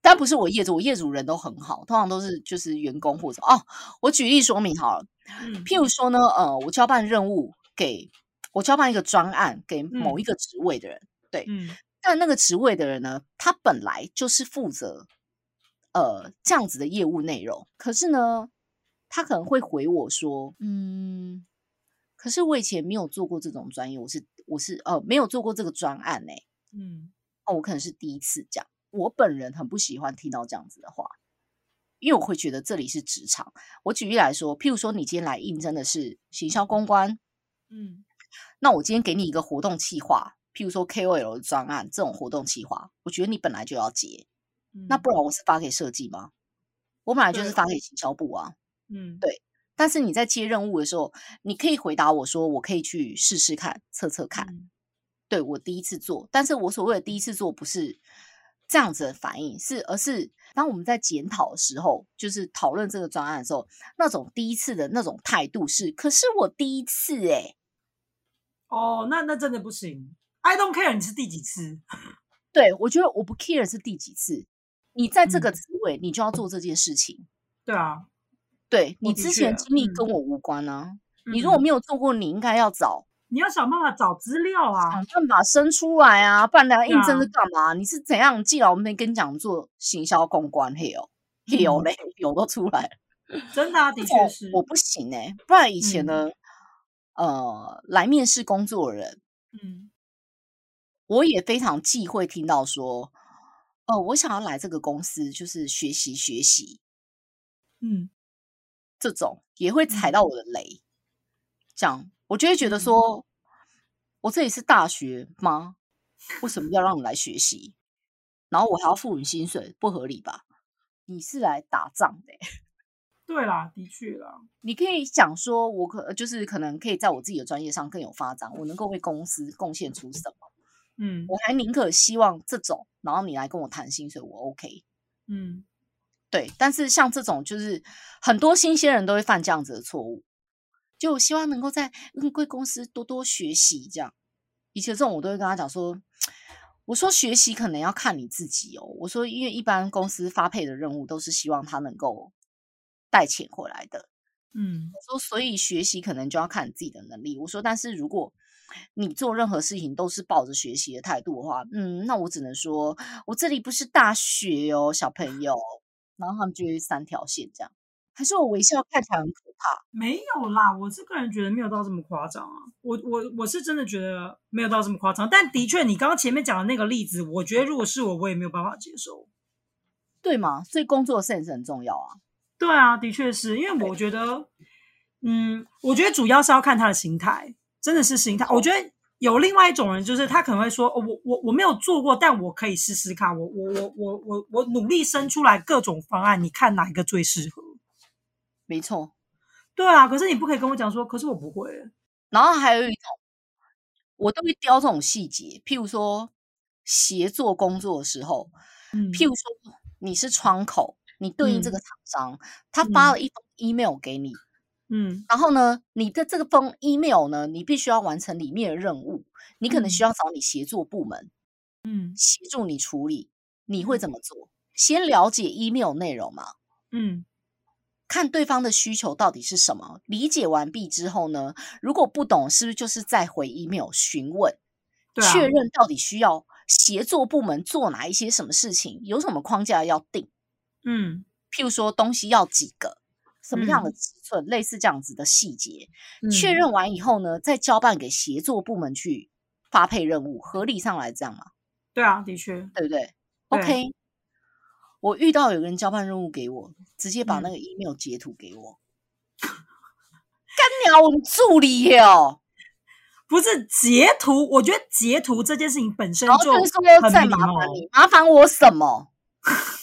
但不是我业主，我业主人都很好，通常都是就是员工或者哦。我举例说明好了。嗯，譬如说呢，呃，我交办任务给我交办一个专案给某一个职位的人，对，嗯，但那个职位的人呢，他本来就是负责。呃，这样子的业务内容，可是呢，他可能会回我说，嗯，可是我以前没有做过这种专业，我是我是呃没有做过这个专案呢，嗯，哦，我可能是第一次讲，我本人很不喜欢听到这样子的话，因为我会觉得这里是职场。我举例来说，譬如说你今天来应征的是行销公关，嗯，那我今天给你一个活动企划，譬如说 KOL 的专案这种活动企划，我觉得你本来就要接。那不然我是发给设计吗？我本来就是发给行销部啊。嗯，对。但是你在接任务的时候，你可以回答我说，我可以去试试看、测测看。对我第一次做，但是我所谓的第一次做不是这样子的反应，是而是当我们在检讨的时候，就是讨论这个专案的时候，那种第一次的那种态度是，可是我第一次哎。哦，那那真的不行。I don't care，你是第几次？对我觉得我不 care 是第几次。你在这个职位，你就要做这件事情。对啊，对你之前经历跟我无关啊。你如果没有做过，你应该要找，你要想办法找资料啊，想办法生出来啊，不然来应征是干嘛？你是怎样？既然我没跟你讲做行销公关，嘿哦，嘿哦嘞，有都出来 真的啊，的确是我不行哎。不然以前呢，呃，来面试工作的人，嗯，我也非常忌讳听到说。哦，我想要来这个公司，就是学习学习，嗯，这种也会踩到我的雷。这样，我就会觉得说，我这里是大学吗？为什么要让你来学习？然后我还要付你薪水，不合理吧？你是来打仗的，对啦，的确啦，你可以想说，我可就是可能可以在我自己的专业上更有发展，我能够为公司贡献出什么？嗯我还宁可希望这种，然后你来跟我谈薪水，我 OK。嗯对，但是像这种就是很多新鲜人都会犯这样子的错误，就我希望能够在嗯贵公司多多学习这样。以前这种我都会跟他讲说，我说学习可能要看你自己哦。我说因为一般公司发配的任务都是希望他能够带钱回来的。嗯我说所以学习可能就要看你自己的能力。我说但是如果你做任何事情都是抱着学习的态度的话，嗯，那我只能说我这里不是大学哦，小朋友。然后他们就会三条线这样，还是我微笑看起来很可怕？没有啦，我是个人觉得没有到这么夸张啊。我我我是真的觉得没有到这么夸张，但的确你刚刚前面讲的那个例子，我觉得如果是我，我也没有办法接受。对吗？所以工作 sense 很重要啊。对啊，的确是因为我觉得，嗯，我觉得主要是要看他的心态，真的是心态。我觉得有另外一种人，就是他可能会说，哦、我我我没有做过，但我可以试试看，我我我我我我努力生出来各种方案，你看哪一个最适合？没错。对啊，可是你不可以跟我讲说，可是我不会。然后还有一种，我都会雕这种细节，譬如说协作工作的时候，嗯譬如说你是窗口，你对应这嗯个厂商，他发了一封 email 给你，嗯然后呢，你的这个封 email 呢，你必须要完成里面的任务，你可能需要找你协作部门嗯。协助你处理，你会怎么做？先了解 email 内容嘛，嗯。看对方的需求到底是什么。理解完毕之后呢，如果不懂，是不是就是再回 email 询问，啊确。认到底需要协作部门做哪一些什么事情，有什么框架要定？嗯。譬如说东西要几个，什么样的嗯。尺寸，类似这样子的细节。嗯。确认完以后呢，再交办给协作部门去发配任务，合理上来这样嘛，对啊，的确，对不对？对。O k 我遇到有个人交办任务给我，直接把那嗯。个 email 截图给我，干鸟我们助理耶哦，不是截图，我觉得截图这件事情本。身就就是说很再没礼貌麻烦你，麻烦我什么？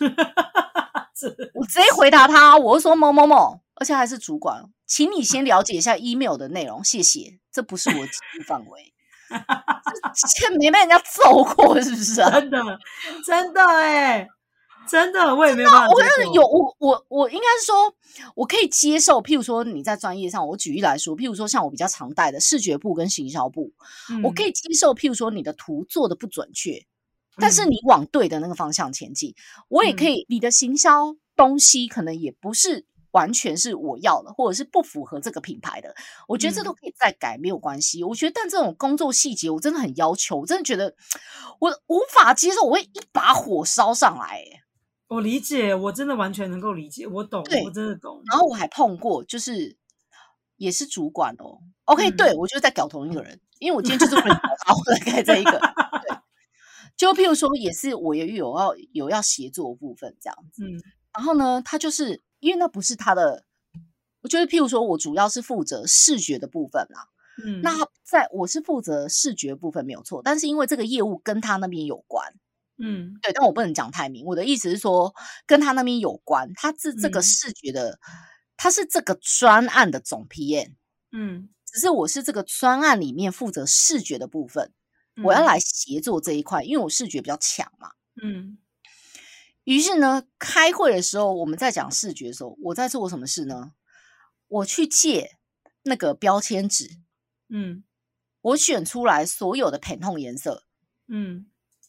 我直接回答他，我就说某某某，而且还是主管，请你先了解一下 email 的内容，谢谢。这不是我的职务范围，这欠没被人家揍过是不是啊？真的真的哎，真的我也没有办法。我跟你有我我我应该是说，我可以接受。譬如说你在专业上，我举例来说，譬如说像我比较常带的视觉部跟行销部，我可以，以接受。譬如说你的图做的不准确，但是嗯你往对的那个方向前进，我也可嗯以。你的行销东西可能也不是完全是我要的，或者是不符合这个品牌的，我觉得这都嗯可以再改，没有关系。我觉得，但这种工作细节，我真的很要求，我真的觉得我无法接受，我会一把火烧上来、欸。我理解，我真的完全能够理解，我懂，我真的懂。然后我还碰过，就是也是主管哦。OK，、嗯对我就是在搞同一个人，因为我今天就是为了搞他，我在盖这一个。对，就譬如说，也是我也有要有要协作的部分这样子。嗯然后呢，他就是因为那不是他的，我就是譬如说我主要是负责视觉的部分啦。嗯，那在我是负责视觉部分没有错，但是因为这个业务跟他那边有关，嗯对，但我不能讲太明。我的意思是说，跟他那边有关，他是这个嗯视觉的，他是这个专案的总 PM，嗯，只是我是这个专案里面负责视觉的部分，我要嗯来协作这一块，因为我视觉比较强嘛。嗯于是呢，开会的时候，我们在讲视觉的时候，我在做什么事呢？我去借那个标签纸，嗯我选出来所有的 Pantone 颜色，嗯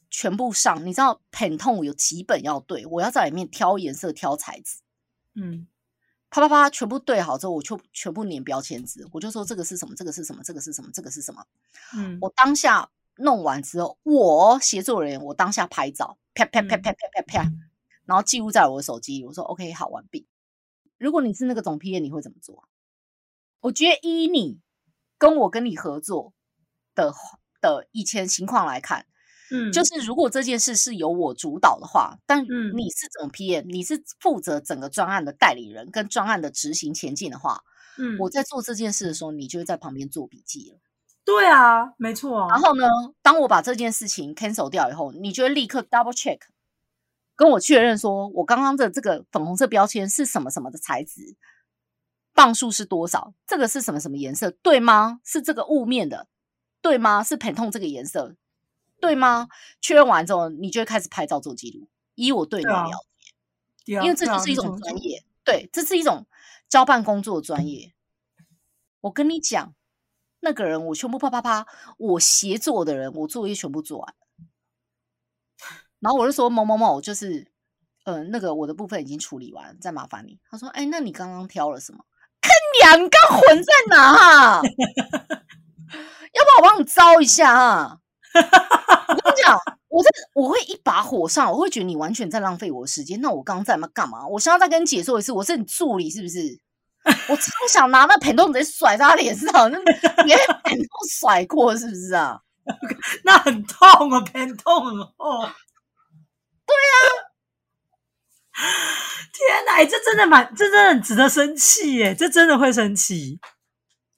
全部上。你知道 Pantone 有几本要对，我要在里面挑颜色、挑材质。嗯啪啪啪，全部对好之后，我就全部粘标签纸，我就说这个是什么，这个是什么，这个是什么，这个是什么。嗯，我当下弄完之后，我协作人员我当下拍照，啪啪啪啪啪啪啪，然后记录在我的手机里。我说 OK，好，完毕。如果你是那个总 P 你会怎么做？我觉得依你跟我跟你合作的的以前情况来看，嗯就是如果这件事是由我主导的话，但嗯你是总 PM，你是负责整个专案的代理人跟专案的执行前进的话，嗯，我在做这件事的时候，你就会在旁边做笔记了。对啊，没错啊。然后呢，当我把这件事情 cancel 掉以后，你就会立刻 double check 跟我确认说，我刚刚的这个粉红色标签是什么什么的材质，磅数是多少？这个是什么什么颜色？对吗？是这个雾面的，对吗？是盆痛这个颜色，对吗？确认完之后，你就会开始拍照做记录。以我对你的了解，因为这就是一种专业，对，这是一种交办工作的专业。我跟你讲，那个人我全部啪啪啪，我协作的人，我作业全部做完。然后我就说某某某，就是，呃，那个我的部分已经处理完，再麻烦你。他说，哎，那你刚刚挑了什么？坑娘，你刚混在哪哈？要不要我帮你招一下啊？我跟你讲，我这我会一把火上，我会觉得你完全在浪费我的时间。那我刚刚在那干嘛？我现在再跟你解说一次，我是你助理是不是？我超想拿那盆痛直接甩在他脸上，那 连盆痛甩过是不是啊？那很痛啊，盆痛哦。对啊，天哪，这真的蛮，这真的很值得生气耶！这真的会生气，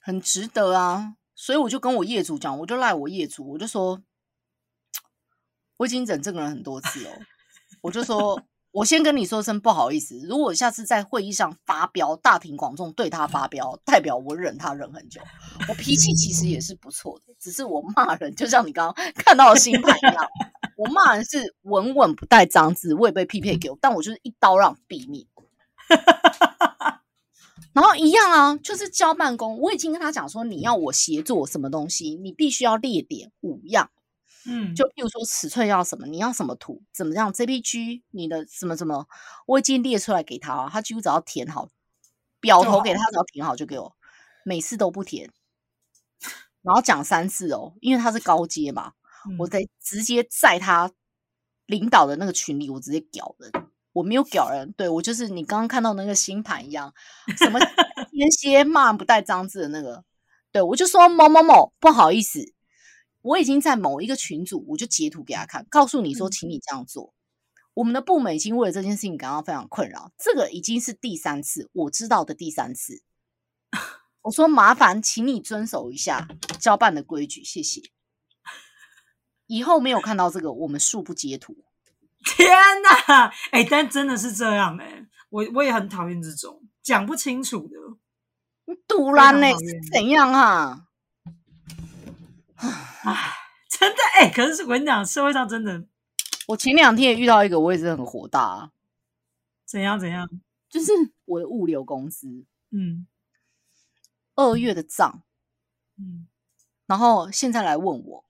很值得啊！所以我就跟我业主讲，我就赖我业主，我就说，我已经忍这个人很多次哦，我就说。我先跟你说声不好意思，如果下次在会议上发飙，大庭广众对他发飙，代表我忍他忍很久。我脾气其实也是不错的，只是我骂人就像你刚刚看到的星盘一样，我骂人是稳稳不带脏字，我也被匹配给我，但我就是一刀让毙命。然后一样啊，就是交办公，我已经跟他讲说，你要我协作什么东西，你必须要列点五样。嗯，就譬如说尺寸要什么，你要什么图，怎么样？JPG，你的什么什么，我已经列出来给他啊，他几乎只要填好，表头给他只要填好就给我，每次都不填，然后讲三次哦，因为他是高阶嘛，我在直接在他领导的那个群里，我直接屌人，我没有屌人，对我就是你刚刚看到那个星盘一样，什么天蝎骂不带脏字的那个，对我就说某某某，不好意思。我已经在某一个群组，我就截图给他看，告诉你说，请你这样做。我们的部门已经为了这件事情感到非常困扰，这个已经是第三次，我知道的第三次。我说麻烦，请你遵守一下交办的规矩，谢谢。以后没有看到这个，我们恕不截图。天哪，哎，但真的是这样哎，我我也很讨厌这种讲不清楚的，突然呢怎样啊？唉，真的哎，可是我跟你讲，社会上真的，我前两天也遇到一个，我也是很火大。啊怎样怎样？就是我的物流公司，嗯，二月的账，嗯，然后现在来问我，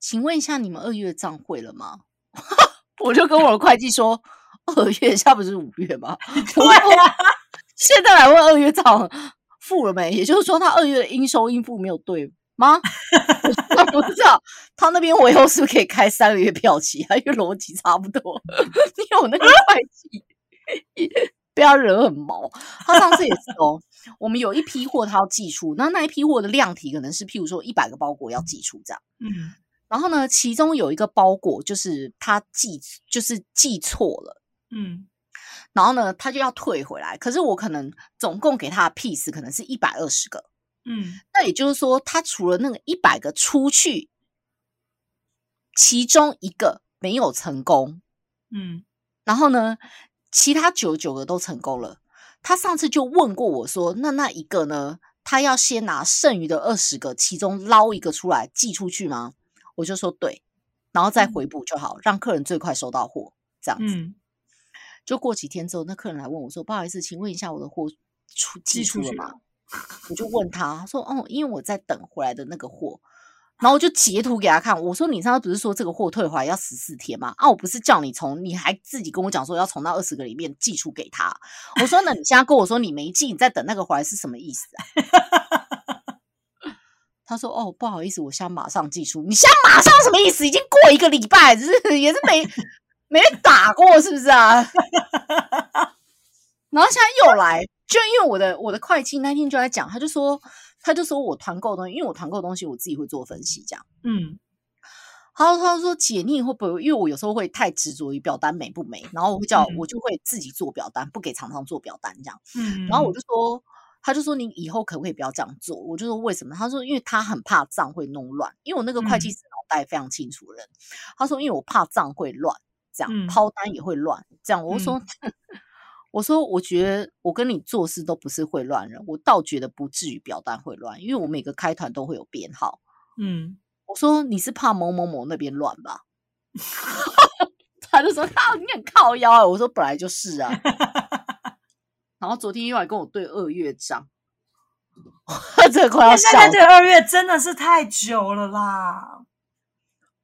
请问一下，你们二月的账会了吗？我就跟我的会计说，二月下不是五月吗？现在来问二月账付了没？也就是说，他二月的应收应付没有对。吗？我 不知道他那边我以后是不是可以开三个月票期啊？因为逻辑差不多。因为我那个会计 被他惹很毛。他上次也是哦，我们有一批货他要寄出，那那一批货的量体可能是譬如说一百个包裹要寄出这样。嗯，然后呢，其中有一个包裹就是他寄就是寄错了。嗯，然后呢，他就要退回来。可是我可能总共给他的 piece 可能是一百二十个。嗯，那也就是说，他除了那个一百个出去，其中一个没有成功，嗯，然后呢，其他九九个都成功了。他上次就问过我说：“那那一个呢？他要先拿剩余的二十个，其中捞一个出来寄出去吗？”我就说：“对，然后再回补就好，让客人最快收到货。”这样子，就过几天之后，那客人来问我说：“不好意思，请问一下，我的货出寄出了吗？”我就问他他说：“哦，因为我在等回来的那个货，然后我就截图给他看。我说你上次不是说这个货退回来要十四天吗？啊，我不是叫你从，你还自己跟我讲说要从那二十个里面寄出给他。我说那你现在跟我说你没寄，你在等那个回来是什么意思啊？”他说：“哦，不好意思，我现在马上寄出。你现在马上什么意思？已经过一个礼拜，是 也是没没打过，是不是啊？然后现在又来。”就因为我的我的会计那天就在讲，他就说他就说我团购东西，因为我团购东西我自己会做分析，这样，嗯，他他说姐，你会不会？因为我有时候会太执着于表单美不美，然后我会叫我就会自己做表单，不给常常做表单这样，嗯，然后我就说，他就说你以后可不可以不要这样做？我就说为什么？他说因为他很怕账会弄乱，因为我那个会计师脑袋非常清楚的人，他说因为我怕账会乱，这样嗯。抛单也会乱，这样。我就说，我说我觉得我跟你做事都不是会乱人，我倒觉得不至于表单会乱，因为我每个开团都会有编号。嗯，我说你是怕某某某那边乱吧？他就说靠，你很靠腰啊！我说本来就是啊。然后昨天又来跟我对二月账，这个快要笑现在对二月真的是太久了啦。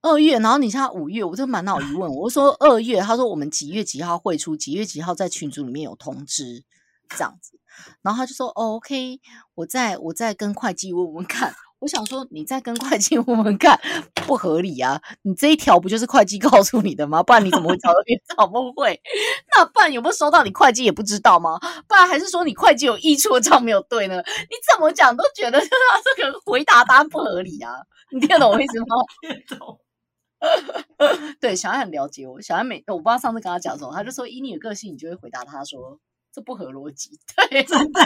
二月，然后你现在五月，我就满脑疑问。我说二月，他说我们几月几号会出，几月几号在群组里面有通知，这样子。然后他就说、哦、，OK，我再我再跟会计问问看。我想说，你在跟会计问问看，不合理啊！你这一条不就是会计告诉你的吗？不然你怎么会找到月账不会？那不然有没有收到？你会计也不知道吗？不然还是说你会计有溢出的账没有对呢？你怎么讲都觉得他 这个回答答案不合理啊！你听懂我意思吗？对，小安很了解我。小安每我不知道上次跟他讲什么，他就说以你的个性，你就会回答他说这不合逻辑。对，真的，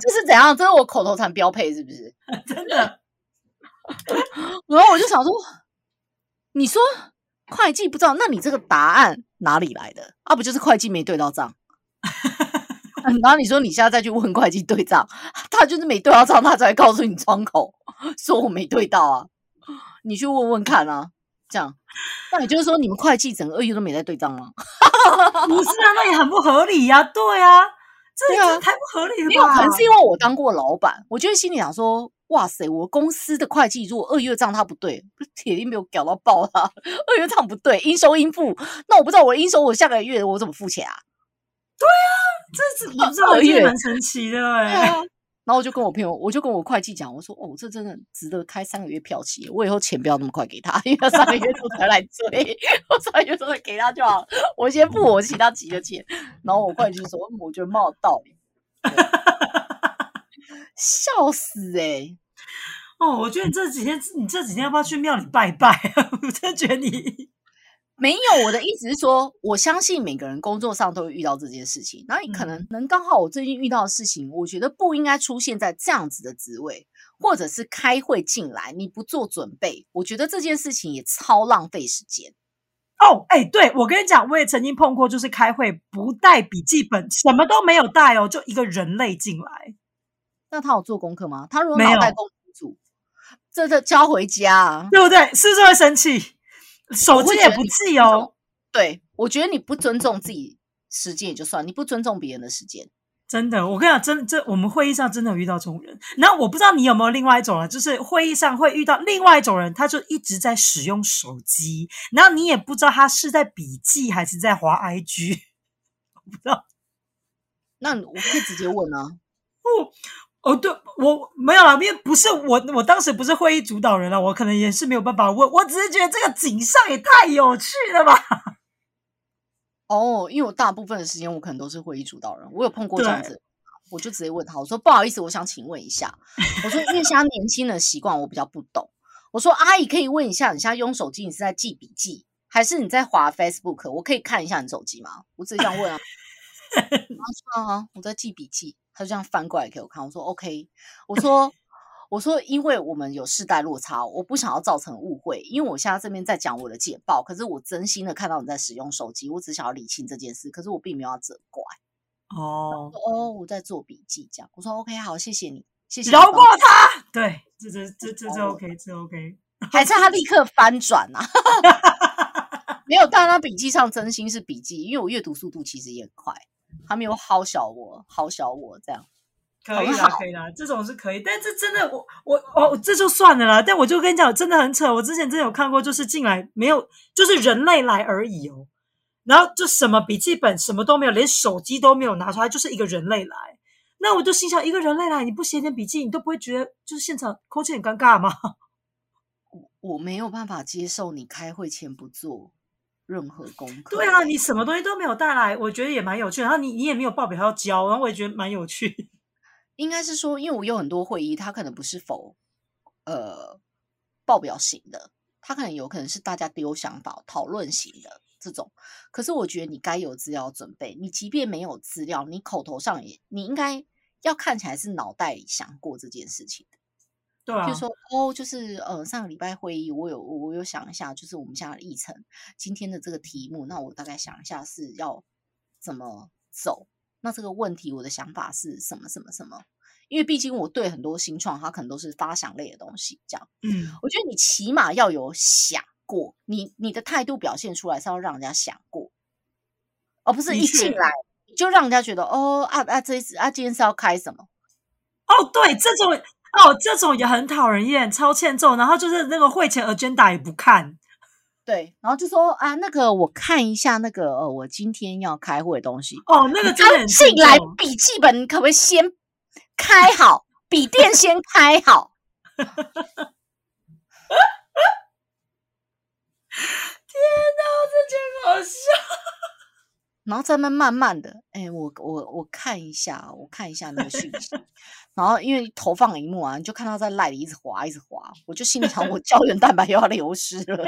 这是怎样？这是我口头禅标配，是不是？真的，然后我就想说，你说会计不知道，那你这个答案哪里来的？啊，不就是会计没对到账？然后你说你现在再去问会计对账，他就是没对到账，他才会告诉你窗口说我没对到啊。你去问问看啊，这样，那也就是说你们会计整个二月都没在对账吗？不是啊，那也很不合理呀、对啊，这对啊这太不合理了吧？没有，可能是因为我当过老板，我就会心里想说，哇塞，我公司的会计如果二月账他不对，铁定没有搞到爆他。二月账不对，应收应付，那我不知道我的应收我下个月我怎么付钱啊？对啊这是我不知道，我二月觉得蛮神奇的哎、啊。然后我就跟我朋友，我就跟我会计讲，我说哦，这真的值得开三个月票期，我以后钱不要那么快给他，因为他三个月之后才来追，我三个月之后给他就好，我先付我其他急的钱。然后我会计就说，嗯我觉得蛮有道理，对笑死哎、哦，我觉得你这几天，你这几天要不要去庙里拜拜啊？我真的觉得你，没有，我的意思是说，我相信每个人工作上都会遇到这件事情。然后你可能能刚好我最近遇到的事情，我觉得不应该出现在这样子的职位，或者是开会进来你不做准备，我觉得这件事情也超浪费时间。哦，哎，对我跟你讲，我也曾经碰过，就是开会不带笔记本，什么都没有带哦，就一个人类进来，那他有做功课吗？他如果没有脑袋够清楚，这这交回家啊。对不对？是不是会生气？手机也不记哦，对，我觉得你不尊重自己时间也就算，你不尊重别人的时间。真的，我跟你讲，真的，这我们会议上真的有遇到这种人。然后我不知道你有没有另外一种人，就是会议上会遇到另外一种人，他就一直在使用手机，然后你也不知道他是在笔记还是在滑 IG，我不知道。那我可以直接问啊。哦，对我没有啦，因为不是我，我当时不是会议主导人了，我可能也是没有办法问，我只是觉得这个景象也太有趣了吧。哦，因为我大部分的时间我可能都是会议主导人，我有碰过这样子，我就直接问他，我说不好意思，我想请问一下，我说因为现在年轻人习惯我比较不懂，我说阿姨可以问一下，你现在用手机你是在记笔记，还是你在滑 Facebook？我可以看一下你手机吗？我直接这样问啊，啊，我在记笔记，他就这样翻过来给我看，我说 OK，我说。我说，因为我们有世代落差，我不想要造成误会。因为我现在这边在讲我的简报，可是我真心的看到你在使用手机，我只想要理清这件事，可是我并没有要责怪。哦，哦，我在做笔记，这样我说 OK，好，谢谢你，谢谢你饶过他，对，这这这这这哦 OK，这 OK。还是他立刻翻转啊？没有，但他笔记上真心是笔记，因为我阅读速度其实也很快，他没有好小我，好小我这样。可以啦，可以啦，这种是可以，但这真的我我哦，这就算了啦。但我就跟你讲，真的很扯。我之前真的有看过，就是进来没有，就是人类来而已哦，然后就什么笔记本什么都没有，连手机都没有拿出来，就是一个人类来。那我就心想，一个人类来，你不写点笔记，你都不会觉得就是现场空气很尴尬吗？我没有办法接受你开会前不做任何功课。对啊，你什么东西都没有带来，我觉得也蛮有趣的。然后你你也没有报表要交，然后我也觉得蛮有趣。应该是说，因为我有很多会议，它可能不是否呃报表型的，它可能有可能是大家丢想法、讨论型的这种。可是我觉得你该有资料准备，你即便没有资料，你口头上也你应该要看起来是脑袋里想过这件事情的。对啊就，说哦，就是呃，上个礼拜会议我有我有想一下，就是我们现在的议程，今天的这个题目，那我大概想一下是要怎么走。那这个问题我的想法是什么什么什么？因为毕竟我对很多新创，它可能都是发想类的东西，这样嗯，我觉得你起码要有想过，你你的态度表现出来是要让人家想过，而不是一进来就让人家觉得哦啊啊这一次啊今天是要开什么？哦，对，这种哦，这种也很讨人厌，超欠揍。然后就是那个会前 agenda 也不看，对，然后就说啊，那个我看一下那个呃，我今天要开会的东西。哦，那个真的刚很欠进来笔记本可不可以先开好，笔电先开好？这件好笑。然后再慢慢慢的，哎，我我我看一下，我看一下那个讯息。然后因为投放荧幕啊，你就看到在赖里一直滑，一直滑，我就心里想，我 胶原蛋白又要流失了，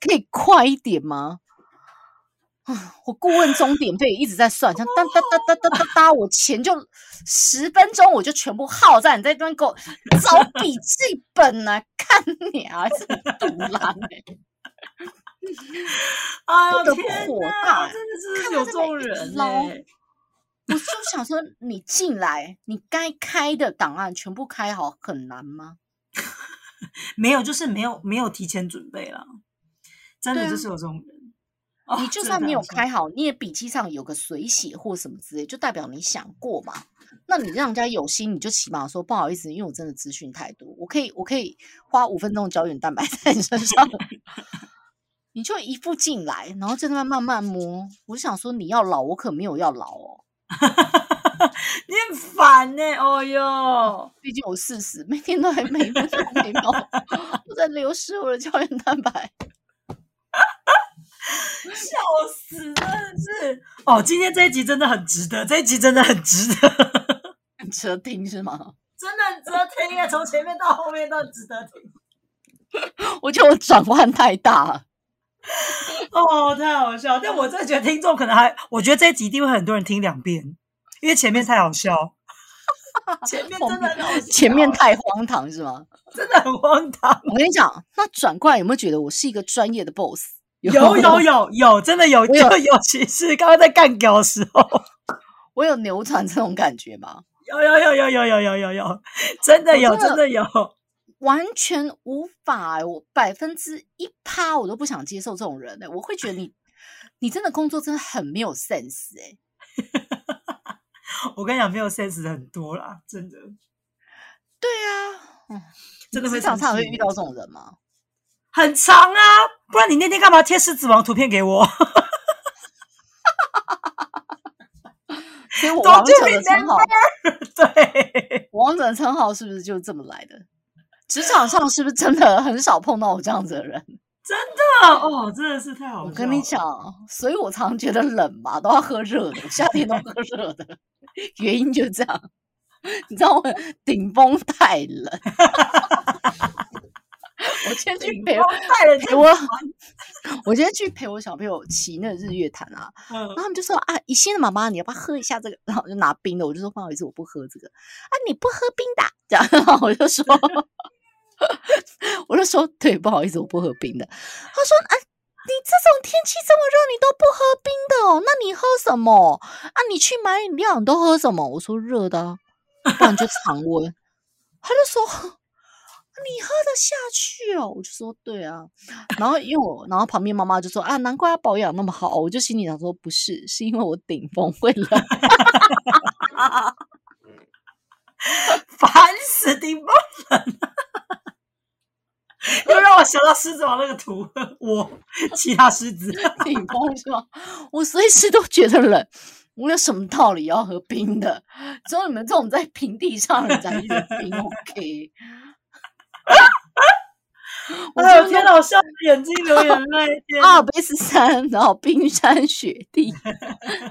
可以快一点吗？啊，我顾问终点费一直在算，像哒哒哒哒哒哒哒，我钱就十分钟我就全部耗在你在这边给我找笔记本呢、看你啊，真的独蓝哎、哎呦这个天火哪，大真的看是有这种到这个一直人捞欸我就想说，你进来，你该开的档案全部开好很难吗？没有，就是没有没有提前准备了，真的就是有这种人。哦你就算没有开好，你也笔记上有个水写或什么之类，就代表你想过嘛。那你让人家有心，你就起码说不好意思，因为我真的资讯太多，我可以我可以花五分钟的胶原蛋白 在你身上。你就一副进来，然后在那边慢慢摸。我就想说，你要老，我可没有要老哦。你很烦呢、哦哟，毕竟我四十，每天都还每分钟每秒都 在流失我的胶原蛋白。笑死，真的是哦！今天这一集真的很值得，这一集真的很值得，很值得听是吗？真的很值得听耶，从前面到后面都很值得听。我觉得我转换太大了。哦，太好笑！但我真的觉得听众可能还，我觉得这一集一定会很多人听两遍，因为前面太好笑，前面真的很好笑前面太荒唐是吗？真的很荒唐。我跟你讲，那转过来有没有觉得我是一个专业的 boss？有有有有，真的有，就有尤其是刚刚在干屌的时候，我有扭转这种感觉吗？有有有有有有有有有，真的有真的有。完全无法、欸，我百分之一趴我都不想接受这种人呢、我会觉得你，你真的工作真的很没有 sense 哎、我跟你讲，没有 sense 的很多啦，真的对啊，嗯，真的会职场上生气会遇到这种人吗？很长啊，不然你那天干嘛贴狮子王图片给我？所以我 Don't 王者的称号，对，王者的称号是不是就这么来的？职场上是不是真的很少碰到我这样子的人？真的哦，真的是太好了。我跟你讲，所以我常常觉得冷嘛，都要喝热的，夏天都喝热的，原因就是这样。你知道我顶峰太冷，我今天去陪我带了陪我，我今天去陪我小朋友骑那个日月潭啊，然后嗯，他们就说啊，宜心的妈妈，你要不要喝一下这个？然后我就拿冰的，我就说不好意思，我不喝这个啊，你不喝冰的啊，这样，然后我就说，我就说对，不好意思，我不喝冰的。他说啊，你这种天气这么热，你都不喝冰的哦？那你喝什么啊？你去买饮料，你都喝什么？我说热的、不然就常温。他就说。你喝得下去哦？我就说对啊，然后因为我，然后旁边妈妈就说啊，难怪他保养那么好。我就心里想说，不是，是因为我顶峰会冷。烦死顶峰人，又让我想到狮子王那个图，我其他狮子，顶峰是吗？我随时都觉得冷，我有什么道理要喝冰的？只有你们这种在平地上的人才一直冰 OK。我哎呦就天哪，我笑的眼睛流眼泪，阿尔卑斯山，然后冰山雪地，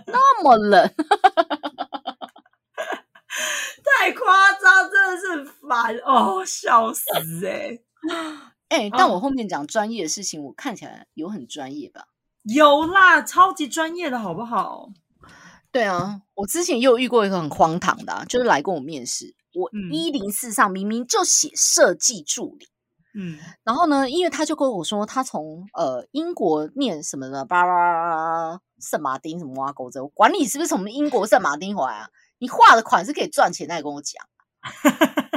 那么冷，太夸张，真的是很烦哦，笑死哎、哎、啊但我后面讲专业的事情，我看起来有很专业吧？有啦，超级专业的好不好？对啊，我之前也有遇过一个很荒唐的、啊，就是来跟我面试，我嗯一零四上明明就写设计助理。嗯然后呢，因为他就跟我说，他从呃英国念什么的，巴拉巴拉圣马丁什么挖沟子，我管你是不是从英国圣马丁回来啊？你画的款是可以赚钱，那也跟我讲。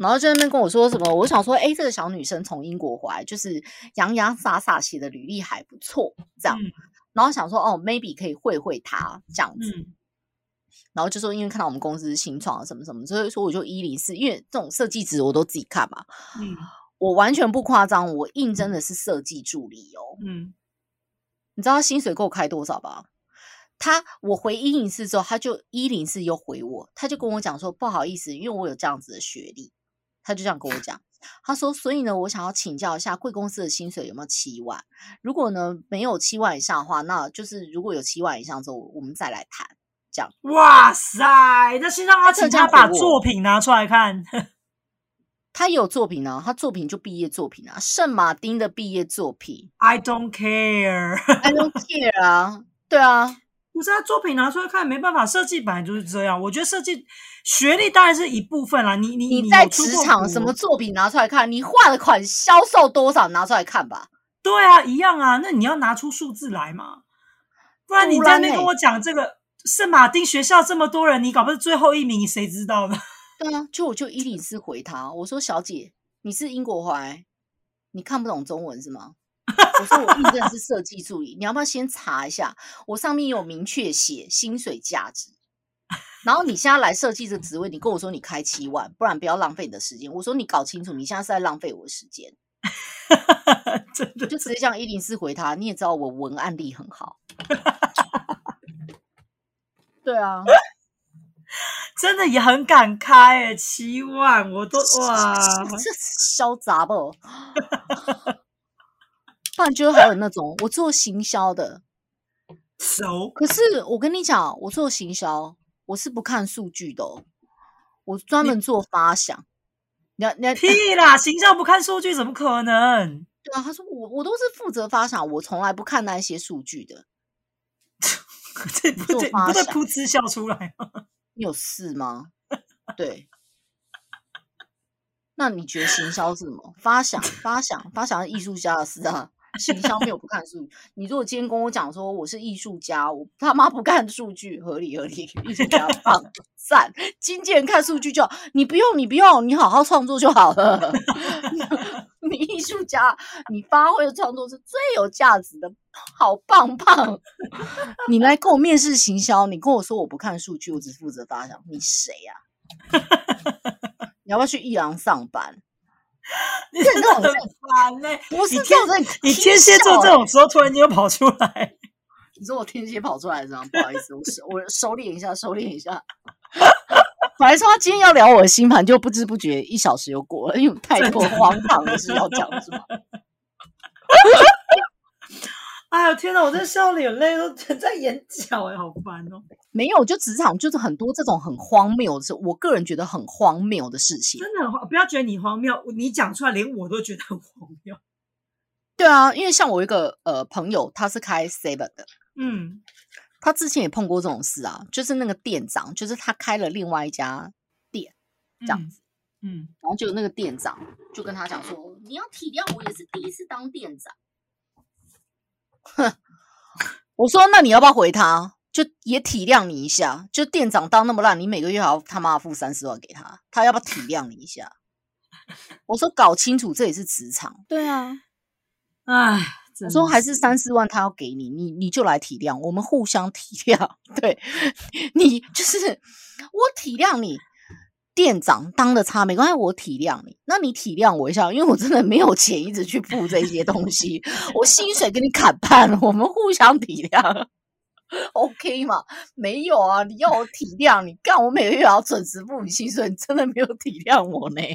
然后就在那边跟我说什么，我想说，哎，这个小女生从英国回来，就是洋洋洒洒写的履历还不错，这样。嗯然后想说，哦，maybe 可以会会她这样子。嗯然后就说，因为看到我们公司是新创什么什么，所以说我就一零四，因为这种设计值我都自己看嘛，嗯我完全不夸张，我应征的是设计助理哦。嗯你知道他薪水给我开多少吧？他我回一零四之后，他就一零四又回我，他就跟我讲说不好意思，因为我有这样子的学历，他就这样跟我讲。他说，所以呢，我想要请教一下贵公司的薪水有没有七万？如果呢没有七万以上的话，那就是如果有七万以上之后，我们再来谈。这样，哇塞，那先让他请他把作品拿出来看。他也有作品啊，他作品就毕业作品啊，圣马丁的毕业作品 I don't care，，I don't care 啊，对啊，不是他作品拿出来看，没办法，设计本来就是这样。我觉得设计学历当然是一部分啦。你你你在职场什么作品拿出来看？你画的款销售多少拿出来看吧。对啊，一样啊。那你要拿出数字来嘛，不然你在那边跟我讲这个圣马丁学校这么多人，你搞不是最后一名，你谁知道呢？对啊，就我就伊里斯回他，我说小姐，你是英国回来，你看不懂中文是吗？我说我应征是设计助理，你要不要先查一下？我上面有明确写薪水价值。然后你现在来设计这个职位，你跟我说你开七万，不然不要浪费你的时间。我说你搞清楚，你现在是在浪费我的时间。真的就直接这样一零四回他，你也知道我文案力很好。对啊，真的也很感慨诶，七万我都哇，这嚣杂不？不然就还有那种我做行销的，熟可是我跟你讲，我做行销我是不看数据的、哦，我专门做发想。你要你要屁啦！形象不看数据怎么可能？对啊，他说我我都是负责发想，我从来不看那一些数据的。这不对，不对噗嗤笑出来吗？你有事吗？对。那你觉得行销是什么？发想，发想，发想是艺术家的事啊。行销没有不看数据。你如果今天跟我讲说我是艺术家，我他妈不看数据，合理合理。艺术家棒赞，经纪人看数据就。你不用，你不用，你好好创作就好了。你艺术家，你发挥的创作是最有价值的，好棒棒。你来跟我面试行销，你跟我说我不看数据，我只负责发想，你谁呀、你要不要去艺廊上班？你真的很烦呢、不是你天这种在你天蝎座这种时候突然间又跑出来，你说我天蝎跑出来是吗？不好意思，我收我收敛一下，收敛一下。本来说他今天要聊我的星盘，就不知不觉一小时又过了，因为太过荒唐的事要讲，是吗？哎呦天哪，我这笑的眼泪都 在眼角哎，好烦哦！没有，就职场就是很多这种很荒谬的事，我个人觉得很荒谬的事情。真的很荒，不要觉得你荒谬，你讲出来连我都觉得很荒谬。对啊，因为像我一个呃朋友，他是开 Seven 的，嗯他之前也碰过这种事啊，就是那个店长，就是他开了另外一家店，这样子。嗯，然后就那个店长就跟他讲说：“你要体谅我，也是第一次当店长。”哼，我说：“那你要不要回他？就也体谅你一下。就店长当那么烂，你每个月还要他妈付三十万给他，他要不要体谅你一下？” 我说：“搞清楚，这也是职场。”对啊，哎，我说还是三四万他要给你，你你就来体谅，我们互相体谅。对你就是我体谅你，店长当的差没关系，我体谅你。那你体谅我一下，因为我真的没有钱一直去付这些东西，我薪水给你砍半了，我们互相体谅。OK 嘛？没有啊，你要我体谅你，干我每个月要准时付你薪水，你真的没有体谅我呢？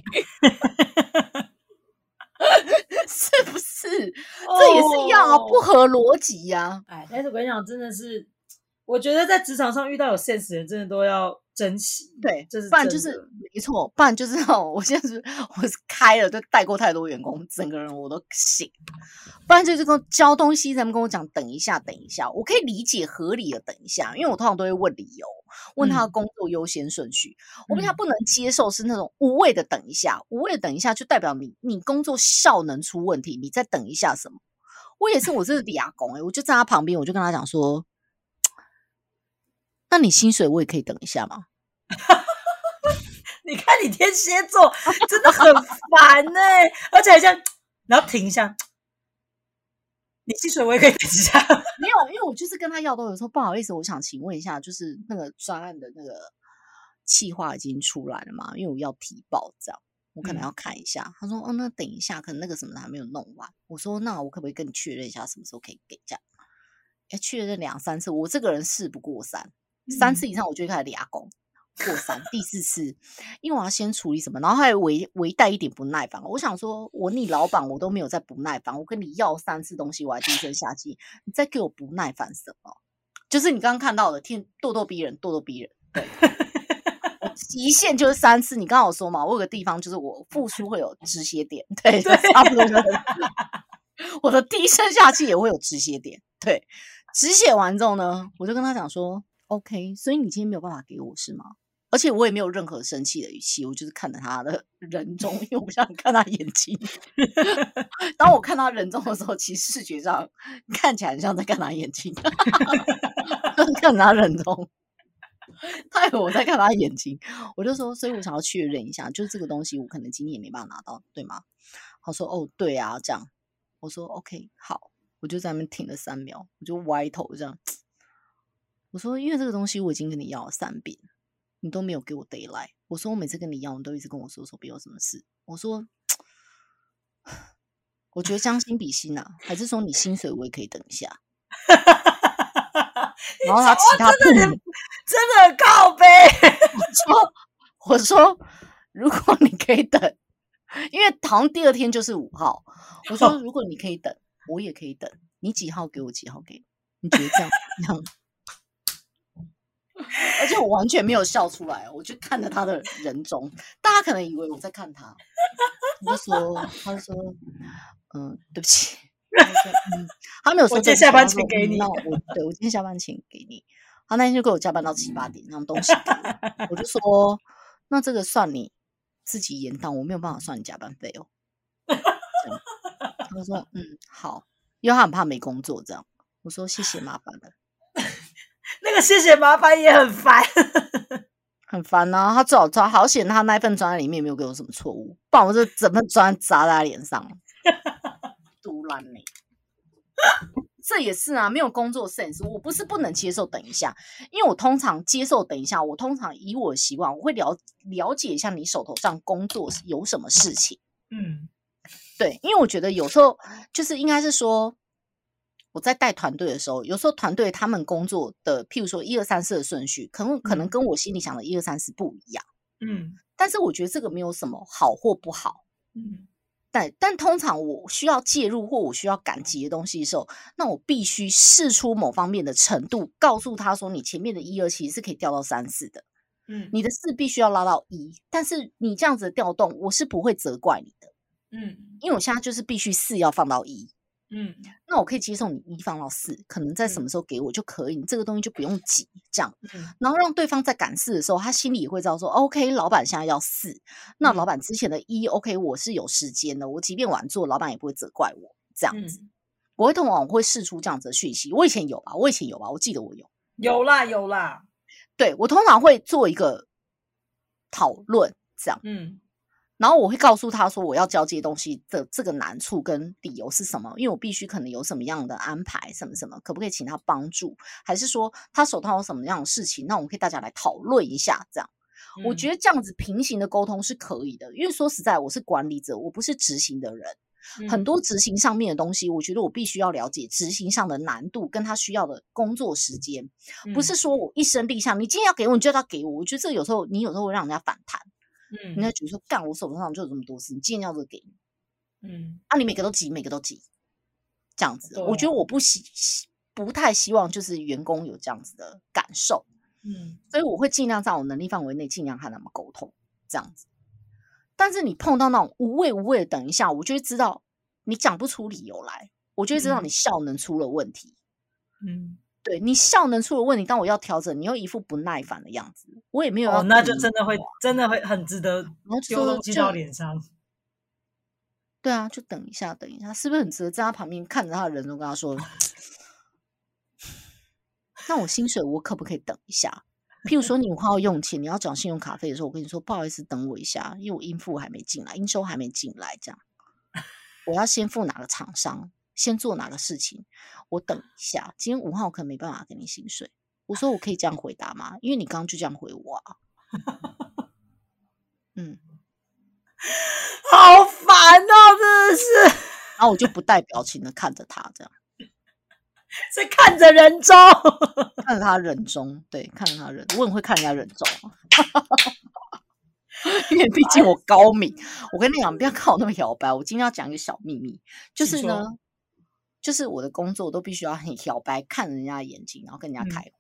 是不是？这也是一样啊，不合逻辑呀、哎，但是我跟你讲，真的是我觉得在职场上遇到有 sense 的人，真的都要珍惜。对，这是不然就是没错，不然就是哦 我现在是我是开了，就带过太多员工，整个人我都醒。不然就是跟我交东西，他们跟我讲等一下，等一下，我可以理解合理的等一下，因为我通常都会问理由，问他的嗯工作优先顺序。我比较嗯不能接受是那种无谓的等一下，无谓的等一下就代表你你工作效能出问题，你再等一下什么？我也是，我这是俩工哎，我就站他旁边，我就跟他讲说，那你薪水我也可以等一下吗？你看你天蝎座真的很烦呢、而且还这样，然后停一下，你薪水我也可以等一下。没有，因为我就是跟他要都有说不好意思，我想请问一下，就是那个专案的那个企划已经出来了嘛？因为我要提报这样。我可能嗯要看一下，他说：“哦，那等一下，可能那个什么还没有弄完。”我说：“那我可不可以跟你确认一下，什么时候可以给？”这样，哎，确认两三次，我这个人事不过三，三嗯次以上我就会开始俩工，过三，第四次，因为我要先处理什么，然后还微微带一点不耐烦。我想说，我你老板我都没有在不耐烦，我跟你要三次东西，我还低声下气，你再给我不耐烦什么？就是你刚刚看到的，天咄咄逼人，咄咄逼人。对，我 极限就是三次。你刚刚有说嘛，我有个地方就是我付出会有止血点，对，就差不多就是。我的低声下气也会有止血点，对，止血完之后呢，我就跟他讲说，OK，所以你今天没有办法给我是吗？而且我也没有任何生气的语气，我就是看着他的 人中，因为我不想看他眼睛。当我看他人中的时候，其实视觉上看起来很像在看他眼睛，看他人中。他以为我在看他眼睛，我就说，所以我想要确认一下，就是这个东西我可能今天也没办法拿到，对吗？他说，哦，对啊，这样。我说 OK，好，我就在那边停了三秒，我就歪头这样。我说，因为这个东西我已经跟你要了三遍，你都没有给我 d a y l i g h t 我说我每次跟你要，你都一直跟我说手边有什么事。我说，我觉得将心比心啊，还是说你薪水我也可以等一下。然后他其他部门真的很靠背。说，我说如果你可以等，因为好像第二天就是五号，我说如果你可以等，我也可以等，你几号给我几号给你，你觉得这样怎么样？而且我完全没有笑出来，我就看着他的人中，大家可能以为我在看他，我就说，他就说，嗯，对不起。他说嗯，他没有说我今天下班对不起他说请给你嗯那我对我今天下班请给你。他那天就给我加班到七八点，让东西给我，我就说，那这个算你自己延档，我没有办法算你加班费哦。他就说，嗯，好，因为他很怕没工作，这样。我说谢谢，麻烦了。那个谢谢麻烦也很烦。很烦啊！他最好抓好险，他那份专案里面没有给我什么错误，不然我这整份专案砸在他脸上了，杜烂你。这也是啊，没有工作 sense。我不是不能接受等一下，因为我通常接受等一下，我通常以我的习惯，我会了了解一下你手头上工作有什么事情。嗯对，因为我觉得有时候就是应该是说，我在带团队的时候，有时候团队他们工作的，譬如说一二三四的顺序，可能可能嗯跟我心里想的一二三四不一样。嗯但是我觉得这个没有什么好或不好。嗯但但通常我需要介入或我需要赶集的东西的时候，那我必须试出某方面的程度，告诉他说，你前面的一二其实是可以调到三四的，嗯你的四必须要拉到一。但是你这样子的调动，我是不会责怪你的，嗯因为我现在就是必须四要放到一。嗯。那我可以接受你一放到四，可能在什嗯。么时候给我就可以，你这个东西就不用急，这样，嗯。然后让对方在赶四的时候，他心里也会知道说，OK，老板现在要四，那老嗯。板之前的一，OK，我是有时间的，我即便晚做，老板也不会责怪我，这样子，嗯，我会通常会试出这样子的讯息。我以前有吧，我以前有吧，我记得我有，有啦有啦。对我通常会做一个讨论，这样。嗯然后我会告诉他说，我要交接东西的这个难处跟理由是什么，因为我必须可能有什么样的安排，什么什么，可不可以请他帮助，还是说他手头有什么样的事情，那我们可以大家来讨论一下，这样。我觉得得这样子平行的沟通是可以的，因为说实在，我是管理者，我不是执行的人，嗯很多执行上面的东西，我觉得我必须要了解执行上的难度跟他需要的工作时间，不是说我一声令下，你今天要给我，你就要给我。我觉得这个有时候你有时候会让人家反弹。嗯。人家觉得说，干我手头上就有这么多事，你今天要这个给你嗯。啊，你每个都急，每个都急，这样子，我觉得我不喜喜不太希望就是员工有这样子的感受，嗯。所以我会尽量在我能力范围内尽量和他们沟通这样子。但是你碰到那种无谓无谓的等一下，我就会知道你讲不出理由来，我就会知道嗯。你效能出了问题。嗯，对你效能出了问题，当我要调整，你又一副不耐烦的样子，我也没有要哦，那就真的会真的会很值得丢东西到脸上。对啊，就等一下，等一下，是不是很值得在他旁边看着他的人都跟他说，那我薪水我可不可以等一下？譬如说你花要用钱，你要缴信用卡费的时候，我跟你说不好意思，等我一下，因为我应付还没进来，应收还没进来，这样我要先付哪个厂商，先做哪个事情，我等一下。今天五号可能没办法给你薪水，我说我可以这样回答吗？因为你刚刚就这样回我啊。嗯，好烦哦，真的是然后我就不带表情的看着他，这样。是看着人中。看着他人中，对，看着他人，我很会看人家人中，因为毕竟我高明。我跟你讲，不要看我那么摇摆。我今天要讲一个小秘密，就是呢，就是我的工作都必须要很小白，看人家的眼睛，然后跟人家嗯开会，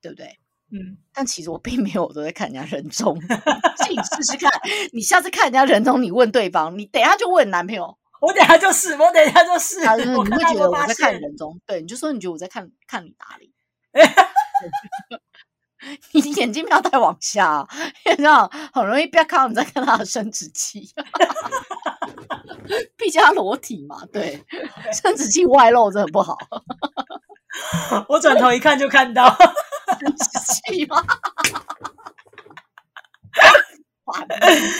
对不对？嗯，但其实我并没有我都在看人家人中，所以你试试看，你下次看人家人中，你问对方，你等一下就问男朋友，我等一下就是，我等一下就是，他就是你会觉得我在看现。人中，对，你就说你觉得我在看看你哪里。你眼睛不要太往下啊，因为这样很容易不要看到你在看他的生殖器，毕竟他裸体嘛，对，生殖器外露真的不好，我转头一看就看到，生殖器吗？烦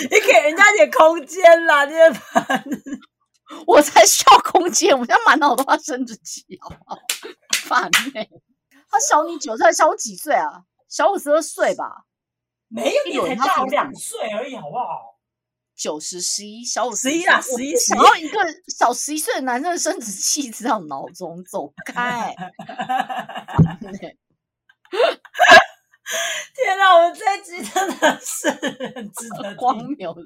你给人家点空间啦，你也烦。我才需要空间，我现在满脑都是生殖器，好不好？烦呢、他小你九岁，小我几岁啊？小我十二岁吧，没有，你才大我两岁而已，好不好？九十十一，小我十一啦，十一，我十一想。要一个小十一岁的男生的生殖器知道脑中走开。对天哪，我们这一集真的是很值得荒听。谬。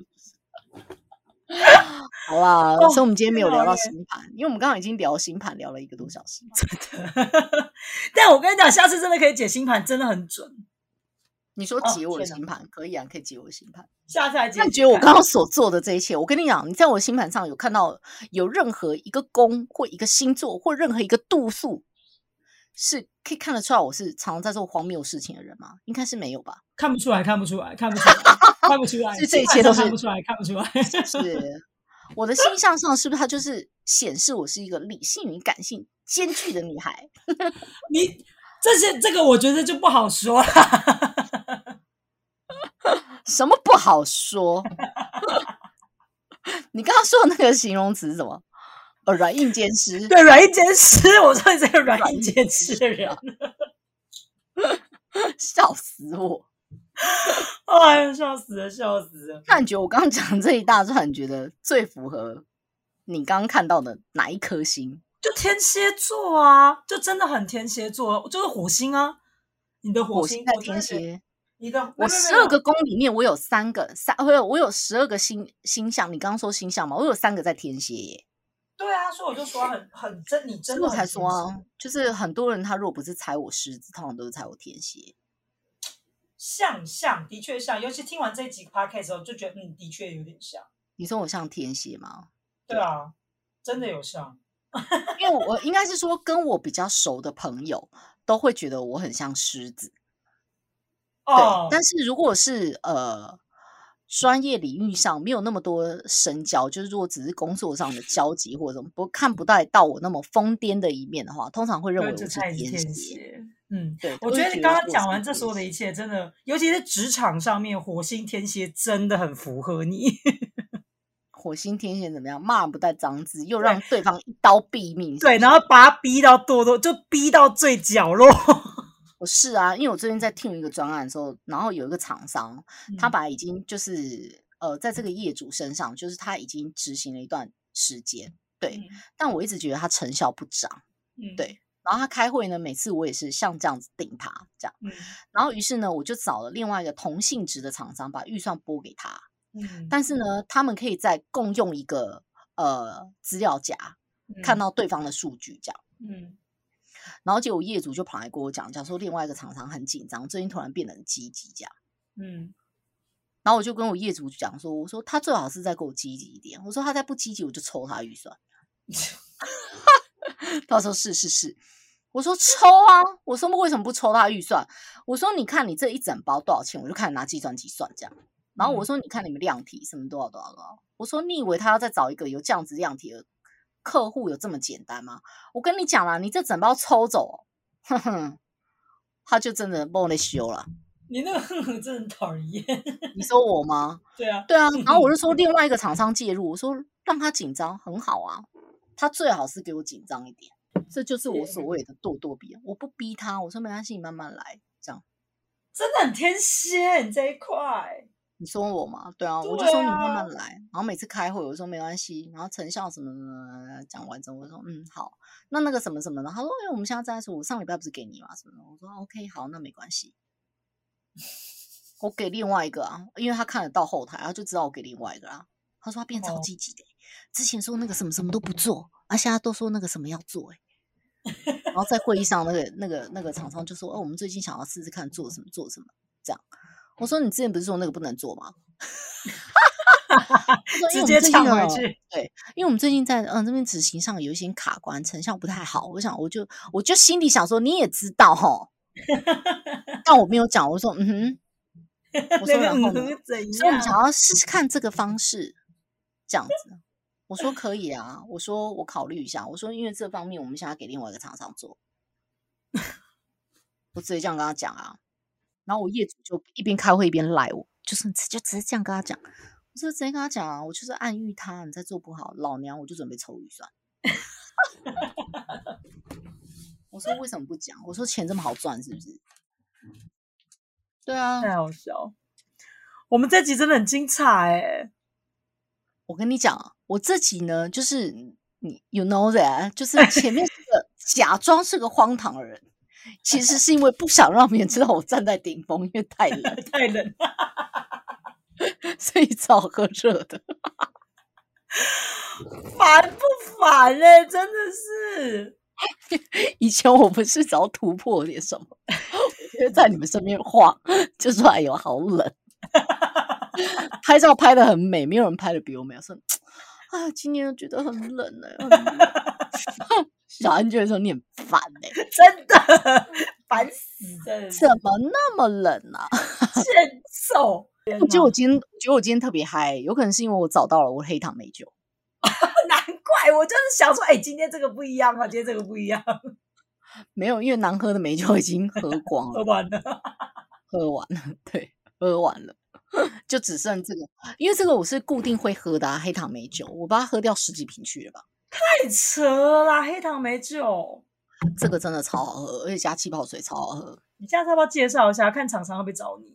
好啦，哦所以我们今天没有聊到天哪我星盘，因为我们刚刚已经聊星盘聊了一个多小时真的。但我跟你讲，下次真的可以解星盘，真的很准。你说哦解我的星盘可以啊，可以解我的星盘。下次来解。那你觉得我刚刚所做的这一切，我跟你讲，你在我的星盘上有看到有任何一个宫或一个星座或任何一个度数，是可以看得出来我是常常在做荒谬事情的人吗？应该是没有吧？看不出来，看不出来，看不出来，看不出来，是这一切都是看不出来，看不出来。是我的星象上是不是它就是显示我是一个理性与感性兼具的女孩？你这些这个，我觉得就不好说了。什么不好说？你刚刚说的那个形容词是什么？呃，软硬兼施。对，软硬兼施，我说你这个软硬兼施的人，笑死我！哎呀，笑死了，笑死了。那你觉得我刚刚讲这一大串，你觉得最符合你刚刚看到的哪一颗星？就天蝎座啊，就真的很天蝎座，就是火星啊。你的火星星在天蝎，你的我十二个宫里面，我有三个三，我有我有十二个星星象。你刚刚说星象嘛，我有三个在天蝎耶。对啊，所以我就说很很真，你真的我才说啊，就是很多人他如果不是踩我狮子，通常都是踩我天蝎。像像的确像，尤其听完这一集 podcast 之后，就觉得嗯，的确有点像。你说我像天蝎吗？对啊，真的有像。因为我应该是说，跟我比较熟的朋友都会觉得我很像狮子。对，哦，但是如果是呃专业领域上没有那么多深交，就是如果只是工作上的交集或者什么，不看不到到我那么疯癫的一面的话，通常会认为我就是天蝎。嗯，对，我觉得你刚刚讲完这所有的一切，真的，尤其是职场上面，火星天蝎真的很符合你。火星天蝎怎么样？骂不带脏字，又让对方一刀毙命。对，然后把他逼到堕落，就逼到最角落。我是啊，因为我最近在听一个专案的时候，然后有一个厂商，他把已经就是呃，在这个业主身上，就是他已经执行了一段时间，对，嗯。但我一直觉得他成效不彰，嗯。对。然后他开会呢，每次我也是像这样子顶他这样，嗯。然后于是呢，我就找了另外一个同性质的厂商，把预算拨给他，嗯，但是呢，他们可以再共用一个呃资料夹，看嗯。到对方的数据这样。嗯然后结果业主就跑来跟我讲，讲说另外一个厂商很紧张，最近突然变得很积极这样。嗯，然后我就跟我业主讲说，我说他最好是再给我积极一点，我说他再不积极我就抽他预算。他说是是是，我说抽啊，我说为什么不抽他预算？我说你看你这一整包多少钱，我就看拿计算机算这样。然后我说你看你们量体什么多少多少多少，我说你以为他要再找一个有这样子量体的客户有这么简单吗？我跟你讲啦，你这整包抽走，哼哼，他就真的帮我修了。你那个哼哼真的很讨人厌。你说我吗？对啊，对啊。然后我就说另外一个厂商介入，我说让他紧张很好啊，他最好是给我紧张一点，这就是我所谓的咄咄逼人。我不逼他，我说没关系，你慢慢来，这样真的很天蝎，你这一块。你说我嘛？对啊，我就说你慢啊慢来。然后每次开会，我说没关系。然后成效什么什么讲完之后，我说嗯好。那那个什么什么的，他说哎，我们现在在说，我上礼拜不是给你嘛？什么的？我说 OK 好，那没关系。我给另外一个啊，因为他看得到后台，他就知道我给另外一个啊。他说他变超哦积极的、之前说那个什么什么都不做，啊，现在都说那个什么要做、欸，然后在会议上，那个那个那个厂商就说，哦，我们最近想要试试看做什么做什么这样。我说你之前不是说那个不能做吗？他说因为我们直接抢回去。对，因为我们最近在嗯这边执行上有一些卡关，成效不太好。我想我就我就心里想说，你也知道哈，但我没有讲。我说嗯哼，我说然后所以我们想？要试试看这个方式，这样子。我说可以啊，我说我考虑一下。我说因为这方面我们想要给另外一个厂商做，我直接这样跟他讲啊。然后我业主就一边开会一边赖我，就是就直接这样跟他讲。我说直接跟他讲啊，我就是暗喻他，你再做不好，老娘我就准备抽预算。我说为什么不讲？我说钱这么好赚是不是？对啊，太好笑。我们这集真的很精彩哎！我跟你讲啊，我这集呢，就是你，you know that，就是前面是个假装是个荒唐的人，其实是因为不想让别人知道我站在顶峰，因为太冷，太冷了，所以只好喝热的。烦不烦哎？真的是。以前我不是只要突破点什么，我就会在你们身边晃，就说哎呦好冷，拍照拍的很美，没有人拍的比我美。我说 啊，今天觉得很冷哎、很冷小安就会说你很烦哎、真的烦死了，怎么那么冷啊？欠揍！我觉得我今天，我觉得我今天特别嗨，有可能是因为我找到了我黑糖美酒。难怪我就是想说，哎、今天这个不一样啊，今天这个不一样，没有，因为难喝的美酒已经喝光了，喝完了。喝完了，对，喝完了，就只剩这个。因为这个我是固定会喝的、啊、黑糖美酒，我把它喝掉十几瓶去了吧。太扯了啦，黑糖梅酒。这个真的超好喝，而且加气泡水超好喝。你下次要不要介绍一下，看厂商会不会找你？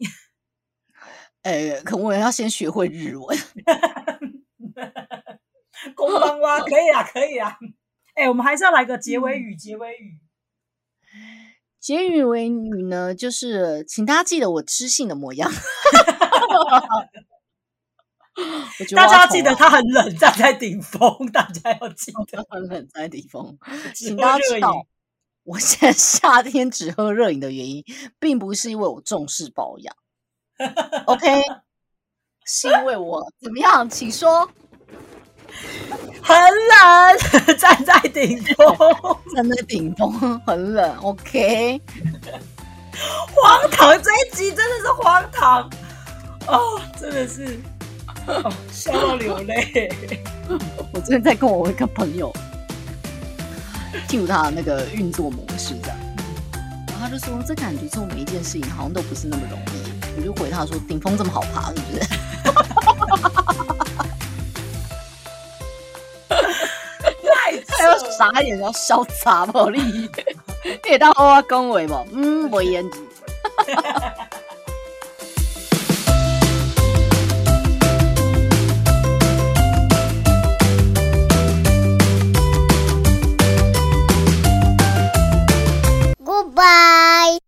呃，可我要先学会日文。公帮哇，可以啊，可以啊。哎、我们还是要来个结尾语，结尾语。结语为语呢，就是请大家记得我知性的模样。大家要记得他很冷，站在顶峰，大家要记得。很冷站在顶峰，请大家知道，我现在夏天只喝热饮的原因，并不是因为我重视保养，OK，是因为我怎么样？请说，很冷，站在顶峰，站在顶峰很冷，OK，荒唐！这一集真的是荒唐哦，真的是哦，笑到流泪。我昨天在跟我一个朋友进入他的那个运作模式，这样，然后他就说，这感觉做每一件事情好像都不是那么容易。我就回他说，顶峰这么好爬，是不是？傻眼，要潇洒暴力，你会当好我 恭维无？嗯，袂言语。Bye.